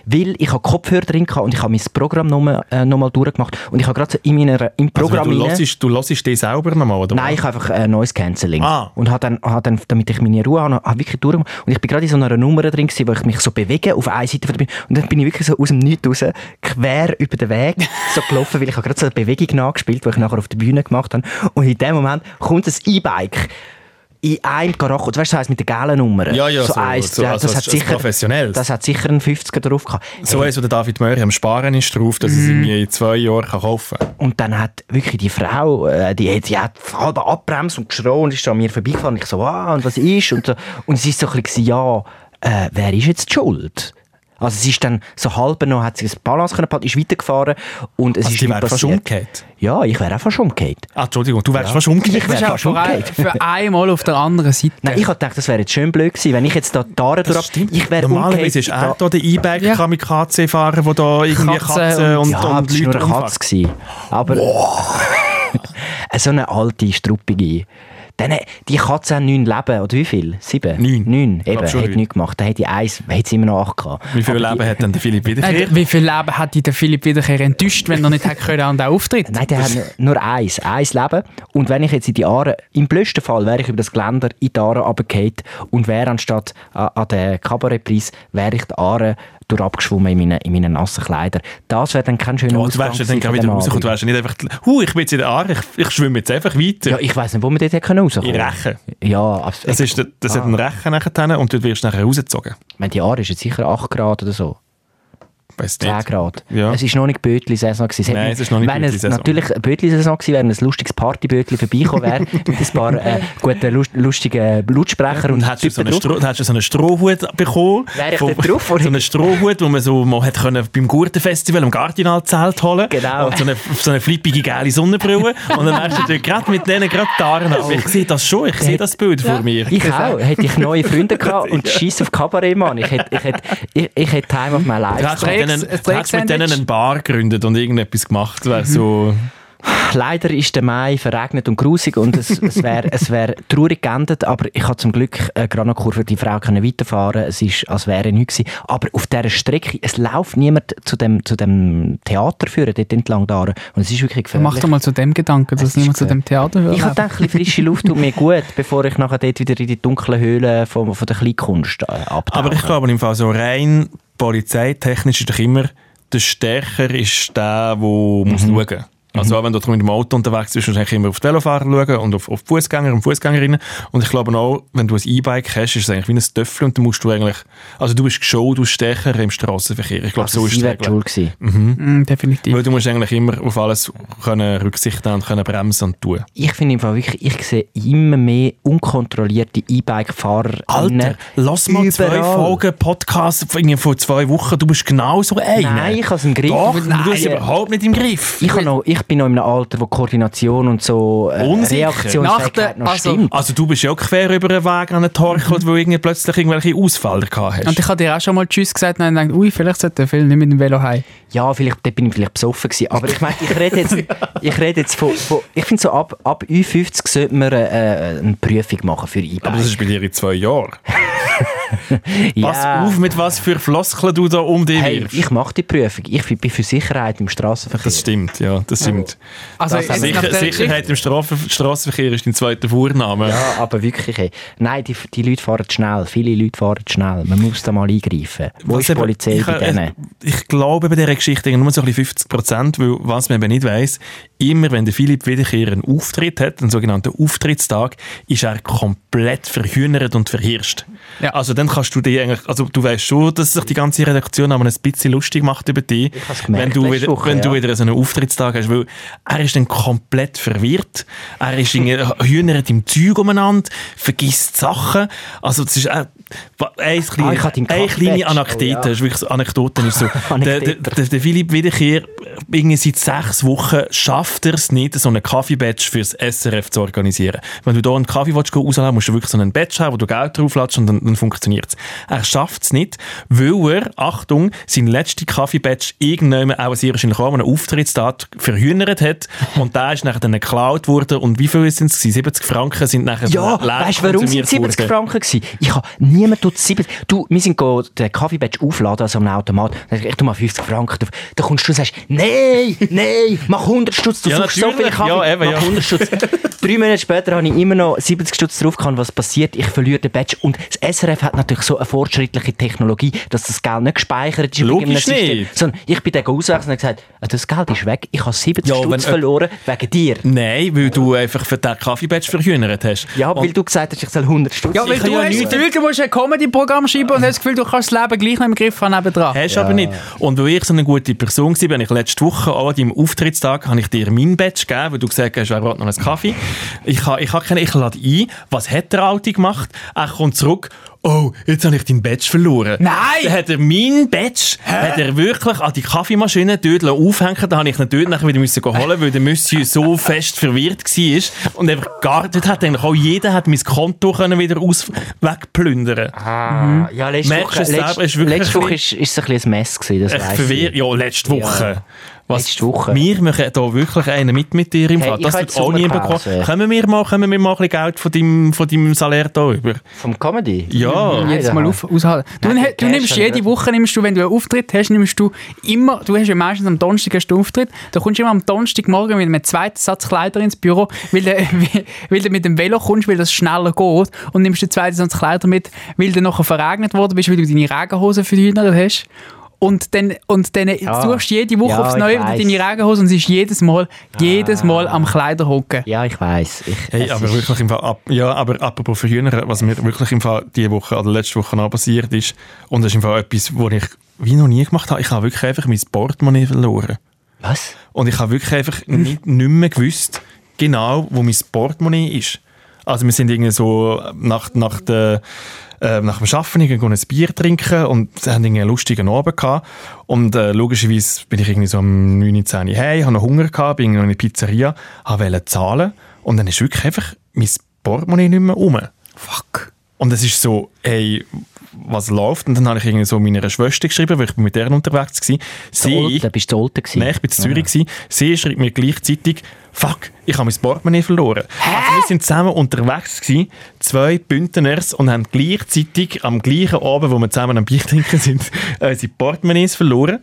Weil ich habe Kopfhörer drin gehabt und ich habe mein Programm nochmal äh, noch durchgemacht und ich habe gerade so in meiner, im Programm Also, du, hörst, du hörst dich selber nochmal, oder? Nein, ich habe einfach äh, Noise Cancelling. Ah. Und habe dann, habe dann, damit ich meine Ruhe habe, habe wirklich durchgemacht. Und ich bin gerade in so einer Nummer drin, gewesen, wo ich mich so bewege auf einer Seite von der Bühne. Und dann bin ich wirklich so aus dem Nichts raus, quer über den Weg, so gelaufen, weil ich habe gerade so eine Bewegung nachgespielt, die ich nachher auf der Bühne gemacht habe. Und in dem Moment kommt ein E-Bike in einem und weißt du, das heisst mit der gelben Nummer. Ja, ja, so- eins, so- also das hat sicher, professionell. Das hat sicher einen 50er drauf gehabt. So eins, wo der David Möri am Sparen ist drauf, dass er sie mir in zwei Jahren kann kaufen kann. Und dann hat wirklich die Frau, äh, die, hat- die hat halb abbremst und geschrien und ist an mir vorbeigefahren. Ich so, ah, und was ist? Und, so, und sie ist so ein bisschen, ja, äh, wer ist jetzt die schuld? Also sie ist dann so halb noch, hat sie das Balance können behalten, ist weitergefahren und es Also ist die wäre fast umgekehrt. Ja, ich wäre auch fast umgekehrt. Ah, Entschuldigung, du wärst fast umgekehrt. Ich wär Das ist auch fast umgekehrt. für einmal auf der anderen Seite. Nein, ich habe gedacht, das wäre jetzt schön blöd gewesen, wenn ich jetzt da die Aare durch... Ich wäre Normalerweise ist er da der E-Bike-Kamikaze-Fahrer, der da irgendwie Katzen Katzen und, Ja, und, das war nur Leute eine. Katze. gewesen. Aber so eine alte, struppige. Dann, die Katze hat neun Leben, oder wie viel? Sieben? Neun. Neun, eben, hat nichts gemacht. Dann hat die eins, hat sie immer noch acht gehabt. Wie viel Aber die- Leben hat denn der Philipp Äh, Wiederkehr? wie viel Leben hat der Philipp Wiederkehr enttäuscht, wenn er nicht hätte können an den Auftritt? Nein, der hat nur- nur eins, eins Leben. Und wenn ich jetzt in die Aare, im blödsten Fall wäre ich über das Geländer in die Aare runtergefallen und wäre anstatt an, an den Kabarettpreis, wäre ich die Aare durch abgeschwommen in meinen, in meinen nassen Kleidern. Das wäre dann kein schöner du Ausgang wärst ja dann wieder rausgekommen. Du wärst nicht einfach, hu, ich bin jetzt in der Aare, ich, ich schwimme jetzt einfach weiter. Ja, ich weiss nicht, wo wir dort können rauskommen in Rechen. Ja, aber Das, ist, das hat einen Rechen nachher und dort wirst du nachher rausgezogen. Ich meine, die Aare ist jetzt sicher 8 Grad oder so. Weiss 10 nicht. Grad. Ja. Es ist noch nicht Bötli-Saison. Nein, hätte- es ist noch nicht Wenn es natürlich eine Bötli-Saison gewesen wäre, wenn ein lustiges Partybötli vorbeikommen wäre, mit ein paar äh, guten, lust, lustigen Lautsprecher und Und hast du so einen, drauf. Stro hast du so einen Strohhut bekommen? Wäre ich Von- drauf, oder? So einen Strohhut, den man so mal hat können beim Gurtenfestival am Gardinalzelt holen Genau. Und so eine, so eine flippige, geile Sonnenbrille. und dann wärst du dort gerade mit denen gerade ab. Ich sehe das schon, ich sehe das Bild vor mir. Ich auch. Hätte ich neue Freunde gehabt und Scheiß auf Kabarett, Mann. Ich hätte, ich hätte, ich, ich hätte Time of my life. Denen, hast mit denen einen Bar gegründet und irgendetwas gemacht. Wäre so... Leider ist der Mai verregnet und grusig und es, es wäre es wär traurig geendet, aber ich habe zum Glück äh, gerade noch Kurve die Frau können weiterfahren. Es ist, als wäre nichts gewesen. Aber auf dieser Strecke, es läuft niemand zu dem, zu dem Theater führen, dort entlang da. Und es ist wirklich gefährlich. Mach doch mal zu dem Gedanken, dass Es niemand zu dem Theater hört. Ich habe gedacht, ein bisschen frische Luft tut mir gut, bevor ich nachher dort wieder in die dunklen Höhlen von, von der Kleinkunst äh, abtauche. Aber ich glaube im Fall so rein polizeitechnisch ist doch immer der Stärker ist der, der muss Mhm. schauen also auch wenn du mit dem Auto unterwegs bist, musst du eigentlich immer auf die Velofahrer schauen und auf, auf die Fußgänger und Fußgängerinnen. Und ich glaube auch, wenn du ein E-Bike hast, ist es eigentlich wie ein Töffel und dann musst du eigentlich, also du bist schon, du bist stärker im Straßenverkehr. Ich glaube, also so ist es. wäre schuld gewesen. Mm, definitiv. Weil du musst eigentlich immer auf alles können Rücksicht nehmen und können bremsen und tun. Ich finde im Fall wirklich, ich sehe immer mehr unkontrollierte E-Bike-Fahrer. Alter, lass mal zwei Überall. Folgen Podcast vor zwei Wochen. Du bist genau so einer. Nein, ich habe es im Griff. Doch, du hast es überhaupt nicht im Griff. Ich, habe noch, ich bin noch in einem Alter, wo Koordination und so äh. Reaktionsfähigkeit noch also- stimmt. Also du bist ja auch quer über den Weg angetorkelt, wo irgendwie plötzlich irgendwelche Ausfälle gehabt hast. Und ich habe dir auch schon mal Tschüss gesagt und dann gedacht, ui, vielleicht sollte der Film nicht mit dem Velo heim. Ja, vielleicht dort bin ich vielleicht besoffen gewesen. Aber ich meine, ich rede jetzt, ich rede jetzt von, von ich finde so ab, ab 50 sollte man äh, eine Prüfung machen für E-Bike. Aber das ist bei dir in zwei Jahren. Pass Ja. auf, mit was für Floskeln du da um dich Hey, wirfst. ich mache die Prüfung. Ich bin für Sicherheit im Straßenverkehr. Das stimmt, ja, das stimmt. Also, Das nach Sicher, Sicherheit im Straßenverkehr ist dein zweiter Vorname. Ja, aber wirklich. Hey. Nein, die, die Leute fahren schnell. Viele Leute fahren schnell. Man muss da mal eingreifen. Wo Was ist die Polizei ich, bei denen? Ich glaube bei dieser Geschichte nur so ein bisschen 50 Prozent, weil was man eben nicht weiss, immer wenn der Philipp Wiederkehr einen Auftritt hat, einen sogenannten Auftritttag, ist er komplett verhühnert und verhirscht. Ja. Also dann kannst du dir eigentlich, also du weißt schon, dass sich die ganze Redaktion aber ein bisschen lustig macht über dich, gemerkt wenn du wieder, Woche, wenn du ja. wieder so einen Auftrittstag hast, weil er ist dann komplett verwirrt, er ist irgendwie hühnert im Zeug umeinander, vergisst Sachen, also das ist eine, kleine, Ah, hatte ihn eine kleine. Anekdote, Oh, ja. ist wirklich so, Anekdoten ist so, der, der, Anekdote. der, der Philipp Wiederkehr, irgendwie seit sechs Wochen schafft er es nicht, so einen Kaffee-Badge fürs SRF zu organisieren. Wenn du da einen Kaffee willst, musst du wirklich so einen Badge haben, wo du Geld drauflässt und dann, dann funktioniert es. Er schafft es nicht, weil er, Achtung, sein letzter Kaffee-Badge irgendjemand auch sehr wahrscheinlich auch an einem Auftrittstag verhühnert hat und der ist nachher dann geklaut worden und wie viel sind es? gewesen? 70 Franken sind nachher Ja, weißt du, warum sind konsumiert 70 worden. Franken gewesen? Ich habe niemand tut 70. Du, wir sind go den Kaffeebadge aufladen, also am Automat. Ich, tu mal 50 Franken drauf. Dann kommst du und sagst, nein, nein, mach 100 Stutz, du Ja, suchst so viel. Kaffee, Ja, eben, mach ja. 100 Stutz. Drei Monate später habe ich immer noch 70 Stutz drauf gehabt, was passiert? Ich verliere den Badge. Und das SRF hat natürlich so eine fortschrittliche Technologie, dass das Geld nicht gespeichert ist. in Logisch irgendeinem System. nicht. Sondern ich bin dann auswechseln und habe gesagt, ah, das Geld ist weg, ich habe 70 Ja, Stutz verloren, wegen dir. Nein, weil du einfach für den Kaffee-Badge verhühnert hast. Ja, Und- weil du gesagt hast, ich soll 100 Stutz Ja, weil Ich du ja hast du musst ein Comedy-Programm schreiben und hast das Gefühl, du kannst das Leben gleich noch im Griff haben nebendran. Hast du aber nicht. Und weil ich so eine gute Person war, bin ich letzte Woche auch an deinem Auftrittstag, habe ich dir mein Badge gegeben, weil du gesagt hast, wer will noch einen Kaffee. Ich habe ich ha keine, ich lade ein. Was hat der Alte gemacht? Er kommt zurück. Oh, jetzt habe ich deinen Badge verloren. Nein! Dann hat er meinen Badge hat er wirklich an die Kaffeemaschine dort aufhängen Da habe ich ihn dort nachher wieder müssen holen, weil der Monsieur so fest verwirrt war. Und einfach gar, dort hat eigentlich auch jeder hat mein Konto können wieder aus, wegplündern Ah, ja, letzte Merkst Woche, selber, letzte, ist wirklich letzte ein Woche ist, ist es ein bisschen ein Mess gewesen, das weiss ich. ja, letzte Woche. Was, Letzte Woche. Wir machen da wirklich einen mit mit dir im Hey, Fall. ich Das habe wird auch nie bekommen. Sommerpause. Können wir mal, können wir mal ein bisschen Geld von deinem, von deinem Salär da über? Vom Comedy? Ja. Nein, Jetzt mal auf, aushalten. Du, Nein, ne- du nimmst jede. Woche, nimmst du, wenn du einen Auftritt hast, nimmst du immer, du hast ja meistens am Donnerstag du Auftritt, da kommst du immer am Donnerstagmorgen mit einem zweiten Satz Kleider ins Büro, weil du, weil du mit dem Velo kommst, weil das schneller geht und nimmst den zweiten Satz Kleider mit, weil du nachher verregnet worden bist, weil du deine Regenhose verhindert hast. Und dann, und dann suchst du jede Woche Ja, aufs ich Neue deine Regenhose und sie ist jedes Mal, jedes Mal am Kleider hocken. Ja, ich weiss. Ich, Hey, es aber wirklich im Fall, ab, ja, aber apropos Verhühner, was mir wirklich im Fall diese Woche oder letzte Woche noch passiert ist, und das ist im Fall etwas, was ich wie noch nie gemacht habe, ich habe wirklich einfach mein Portemonnaie verloren. Was? Und ich habe wirklich einfach nicht, nicht mehr gewusst, genau, wo mein Portemonnaie ist. Also wir sind irgendwie so nach, nach, der, äh, nach dem Arbeiten irgendwie ein Bier trinken und haben irgendwie einen lustigen Abend gehabt. Und äh, logischerweise bin ich irgendwie so um 9, 10 Uhr hey, habe noch Hunger gehabt, bin noch in die Pizzeria, wollte zahlen und dann ist wirklich einfach mein Portemonnaie nicht mehr rum. Fuck. Und es ist so, ey, was läuft? Und dann habe ich irgendwie so meiner Schwester geschrieben, weil ich mit der unterwegs war. Sie, Olten, da bist du Olten gewesen. Nein, ich war in Zürich. gewesen. Sie schreibt mir gleichzeitig, fuck, ich habe mein Portemonnaie verloren. Also wir sind zusammen unterwegs gewesen, zwei Bündners, und haben gleichzeitig am gleichen Abend, wo wir zusammen am Bier trinken sind, unsere Portemonnaies verloren.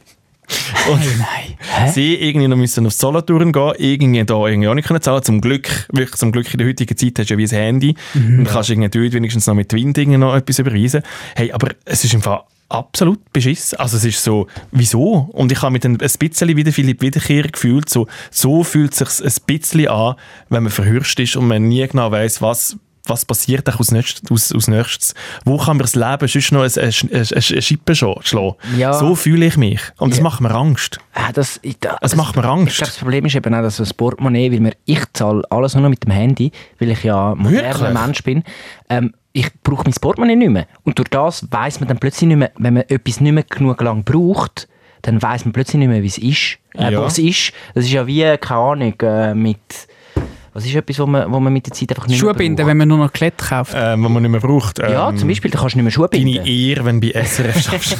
Und Nein. sie irgendwie noch müssen auf Solothurn gehen, irgendwie da irgendwie auch nicht können zahlen. Zum Glück, wirklich zum Glück in der heutigen Zeit hast du ja wie ein Handy und kannst irgendwie dort wenigstens noch mit Wind noch etwas überweisen. Hey, aber es ist im Fall absolut beschissen. Also es ist so, wieso? Und ich habe mit ein, ein bisschen wieder Philipp Wiederkehr gefühlt, so, so fühlt es sich ein bisschen an, wenn man verhürscht ist und man nie genau weiß, was was passiert aus, nächstes, aus, aus nächstes? Wo kann man das Leben sonst noch eine, eine, eine, Schippe schlagen? Ja. So fühle ich mich. Und das Ja. macht mir Angst. Ah, das, ich, da, Es macht mir Angst. Ich glaube, das Problem ist eben auch, dass das Portemonnaie, weil mir, ich zahle alles nur noch mit dem Handy, weil ich ja ein moderner? Mensch bin. Ähm, ich brauche mein Portemonnaie nicht mehr. Und durch das weiß man dann plötzlich nicht mehr, wenn man etwas nicht mehr genug lang braucht, dann weiß man plötzlich nicht mehr, wie es ist. Äh, Ja. wo es ist. Das ist ja wie, keine Ahnung, äh, mit... Was ist etwas, wo man, wo man mit der Zeit einfach nicht Schuhe mehr binden, wenn man nur noch Klett kauft. äh, was man nicht mehr braucht. Ja, Ähm, zum Beispiel, da kannst du nicht mehr Schuhe binden. Deine Ehre, wenn du bei SRF schaffst.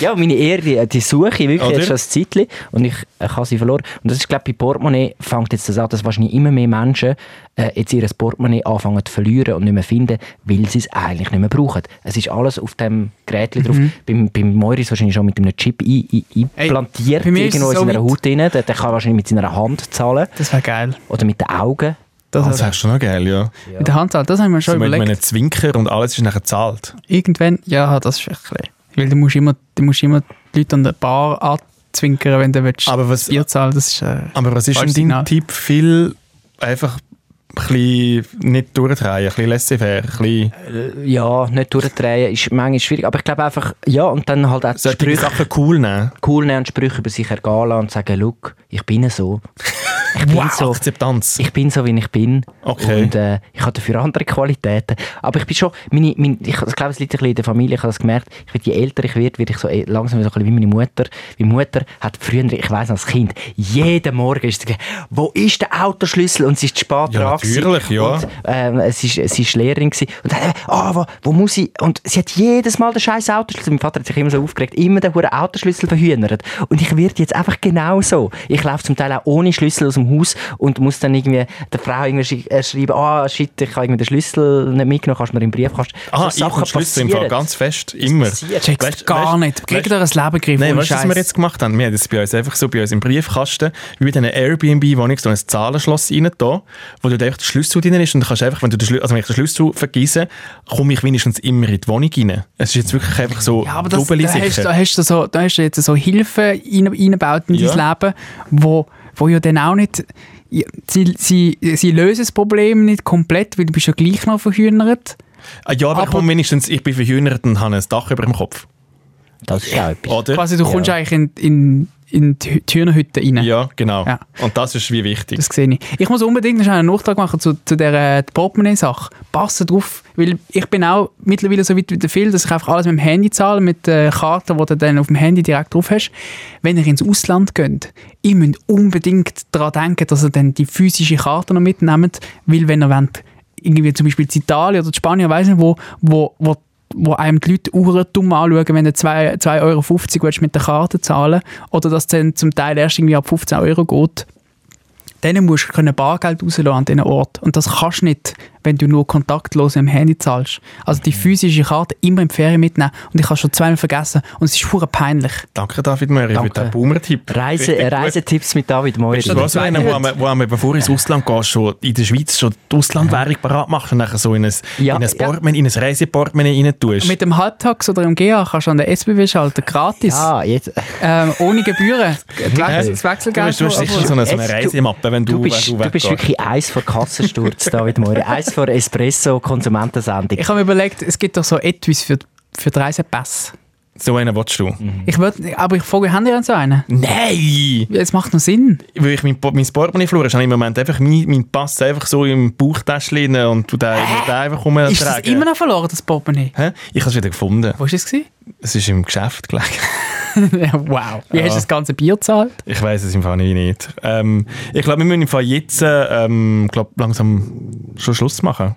Ja, meine Ehre, die, die suche ich wirklich Oder? jetzt schon ein Zeitchen und ich, ich habe sie verloren. Und das ist, glaube ich, bei Portemonnaie fängt jetzt das an, dass wahrscheinlich immer mehr Menschen äh, jetzt ihr Portemonnaie anfangen zu verlieren und nicht mehr finden, weil sie es eigentlich nicht mehr brauchen. Es ist alles auf dem Gerät drauf. Beim, beim Moiris wahrscheinlich schon mit einem Chip implantiert, ist irgendwo in seiner Haut drin. Der, der kann wahrscheinlich mit seiner Hand zahlen Das wäre geil. oder mit den Augen. Das Das wärst du noch geil, ja. Mit der Handzahl, das haben wir schon So mit überlegt. einem Zwinker und alles ist nachher gezahlt. Irgendwann, ja, das ist ein bisschen. Weil du musst immer, du musst immer die Leute an der Bar anzwinkern, wenn du willst. Aber was, Bier zahlen, das ist... Äh, aber was ist denn dein Signal. Tipp? Viel einfach ein bisschen nicht durchdrehen, ein bisschen laissez-faire, ein bisschen Ja, nicht durchdrehen ist manchmal schwierig, aber ich glaube einfach, ja, und dann halt auch solche Sprüche Sachen cool nehmen. cool nehmen und Sprüche über sich ergehen lassen und sagen, look, ich bin so. Ich bin so. Akzeptanz. Ich bin so, wie ich bin. Okay. Und äh, ich habe dafür andere Qualitäten. Aber ich bin schon, meine, meine, ich, ich glaube, es liegt ein bisschen in der Familie, ich habe das gemerkt, ich werde, je älter ich werde, werde ich so eh langsam so ein bisschen wie meine Mutter. Meine Mutter hat früher, ich weiss noch, als Kind, jeden Morgen ist sie, wo ist der Autoschlüssel? Und sie ist zu spät Ja, dran natürlich, ja. Und, ähm, sie, ist, sie ist Lehrerin gewesen. Und dann, ah, wo, wo muss ich? Und sie hat jedes Mal den scheiß Autoschlüssel. Mein Vater hat sich immer so aufgeregt, immer den Autoschlüssel verhühnert. Und ich werde jetzt einfach genau so. Ich laufe zum Teil auch ohne Schlüssel aus dem Haus und muss dann irgendwie der Frau irgendwie äh, schreiben, ah, shit, ich habe irgendwie den Schlüssel nicht mitgenommen, kannst du mir im Briefkasten. Ah, So ich und Schlüssel im Fall ganz fest, immer. checkst Weißt- gar weißt- nicht. Kriegt weißt- ihr ein Leben? Nein, weißt du, was wir jetzt gemacht haben? Wir haben das bei uns einfach so bei uns im Briefkasten, wie bei einer Airbnb-Wohnung, so ein Zahlenschloss rein da, wo du einfach den Schlüssel drin ist und du kannst einfach, wenn du den Schlüssel, also wenn ich den Schlüssel vergesse, komme ich wenigstens immer in die Wohnung rein. Es ist jetzt wirklich einfach so Ja, aber das, da, hast, da, hast du so, da hast du jetzt so Hilfen rein- eingebaut in Ja. dein Leben, wo, wo ja dann auch nicht... ja, Sie, sie, sie lösen das Problem nicht komplett, weil du bist ja gleich noch verhühnert. Ah, ja, aber, aber- komm, wenigstens, ich bin verhühnert und habe ein Dach über dem Kopf. Das ist auch etwas. Oder? Quasi, du kommst eigentlich in, in, in die, Hühnerhütte rein. Ja, genau. Ja. Und das ist wie wichtig. Das sehe ich. Ich muss unbedingt noch einen Nachtrag machen zu, zu der äh, Portemonnaie-Sache. Passen drauf, weil ich bin auch mittlerweile so weit wie der Phil, dass ich einfach alles mit dem Handy zahle, mit der Karte, die du dann auf dem Handy direkt drauf hast. Wenn ihr ins Ausland geht, ihr müsst unbedingt daran denken, dass ihr dann die physische Karte noch mitnehmt, weil wenn ihr wollt, irgendwie zum Beispiel in Italien oder in Spanien, weiß nicht wo, wo, wo wo einem die Leute Uhren dumm anschauen, wenn du 2,50 Euro mit der Karte zahlen oder dass es dann zum Teil erst irgendwie ab 15 Euro geht, dann musst du Bargeld rauslassen an diesen Ort. Und das kannst du nicht, wenn du nur kontaktlos im Handy zahlst. Also die physische Karte immer in die Ferien mitnehmen. Und ich habe schon zweimal vergessen. Und es ist furchtbar peinlich. Danke, David Möri, für Danke. den Boomer-Tipp. Reise. Reisetipps mit David Moiri. Weißt du, was, einer, wo man, wo man, bevor du ins Ausland gehst, schon in der Schweiz schon die Auslandwährung parat machst und nachher so in ein, Ja. in ein, Portemonnaie, in ein Reiseportemonnaie rein tust. Mit dem Halbtags oder im GA kannst du an der SBW schalten, gratis. Ja, jetzt. Ähm, ohne Gebühren. Das Du Wechselgeld. du hast sicher so eine, so eine Reisemappe, wenn du, Du bist, wenn du du bist wirklich eins vor Kassensturz, David Moiri. Eins vor Espresso, Konsumentensendung. Ich habe mir überlegt, es gibt doch so Etuis für, für die Reisepässe. So einen willst du? Ich würd, aber ich frage, haben die denn so einen? Nein! Ja, Es macht noch Sinn. Weil ich mein, mein Portemonnaie verloren habe, habe ich im Moment einfach meinen mein Pass einfach so im Bauchtäschchen und du den, den einfach rumtragen. Ist das immer noch verloren, das Portemonnaie? Hä? Ich habe es wieder gefunden. Wo war es? gewesen? Es ist im Geschäft gelegen. Ja, wow. Wie hast du das ganze Bier gezahlt? Ich weiß es im Fall nicht. Ähm, ich glaube, wir müssen im Fall jetzt ähm, glaub, langsam schon Schluss machen.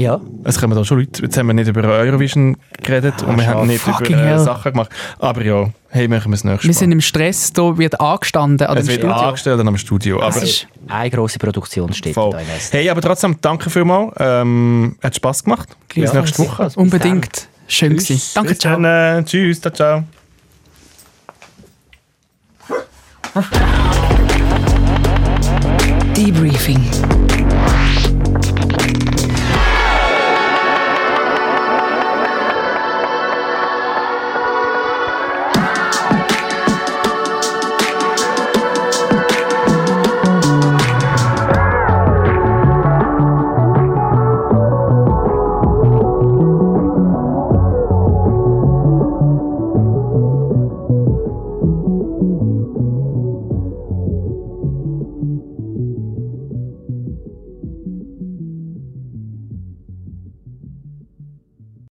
Ja. Es kommen da schon Leute. Jetzt haben wir nicht über Eurovision geredet und wir haben nicht über äh. Sachen gemacht. Aber ja, hey, machen wir es nächstes Wir Mal. sind im Stress, da wird angestanden an es dem wird Studio. angestellt am Studio. Aber, ist- Eine grosse Produktion steht voll. da. Hey, aber trotzdem, danke vielmals. Ähm, hat Spass gemacht. Bis Ja, nächste Woche. Unbedingt. Schön gewesen. Danke, Bis ciao. dann. Äh, tschüss. Ciao, ciao. Debriefing.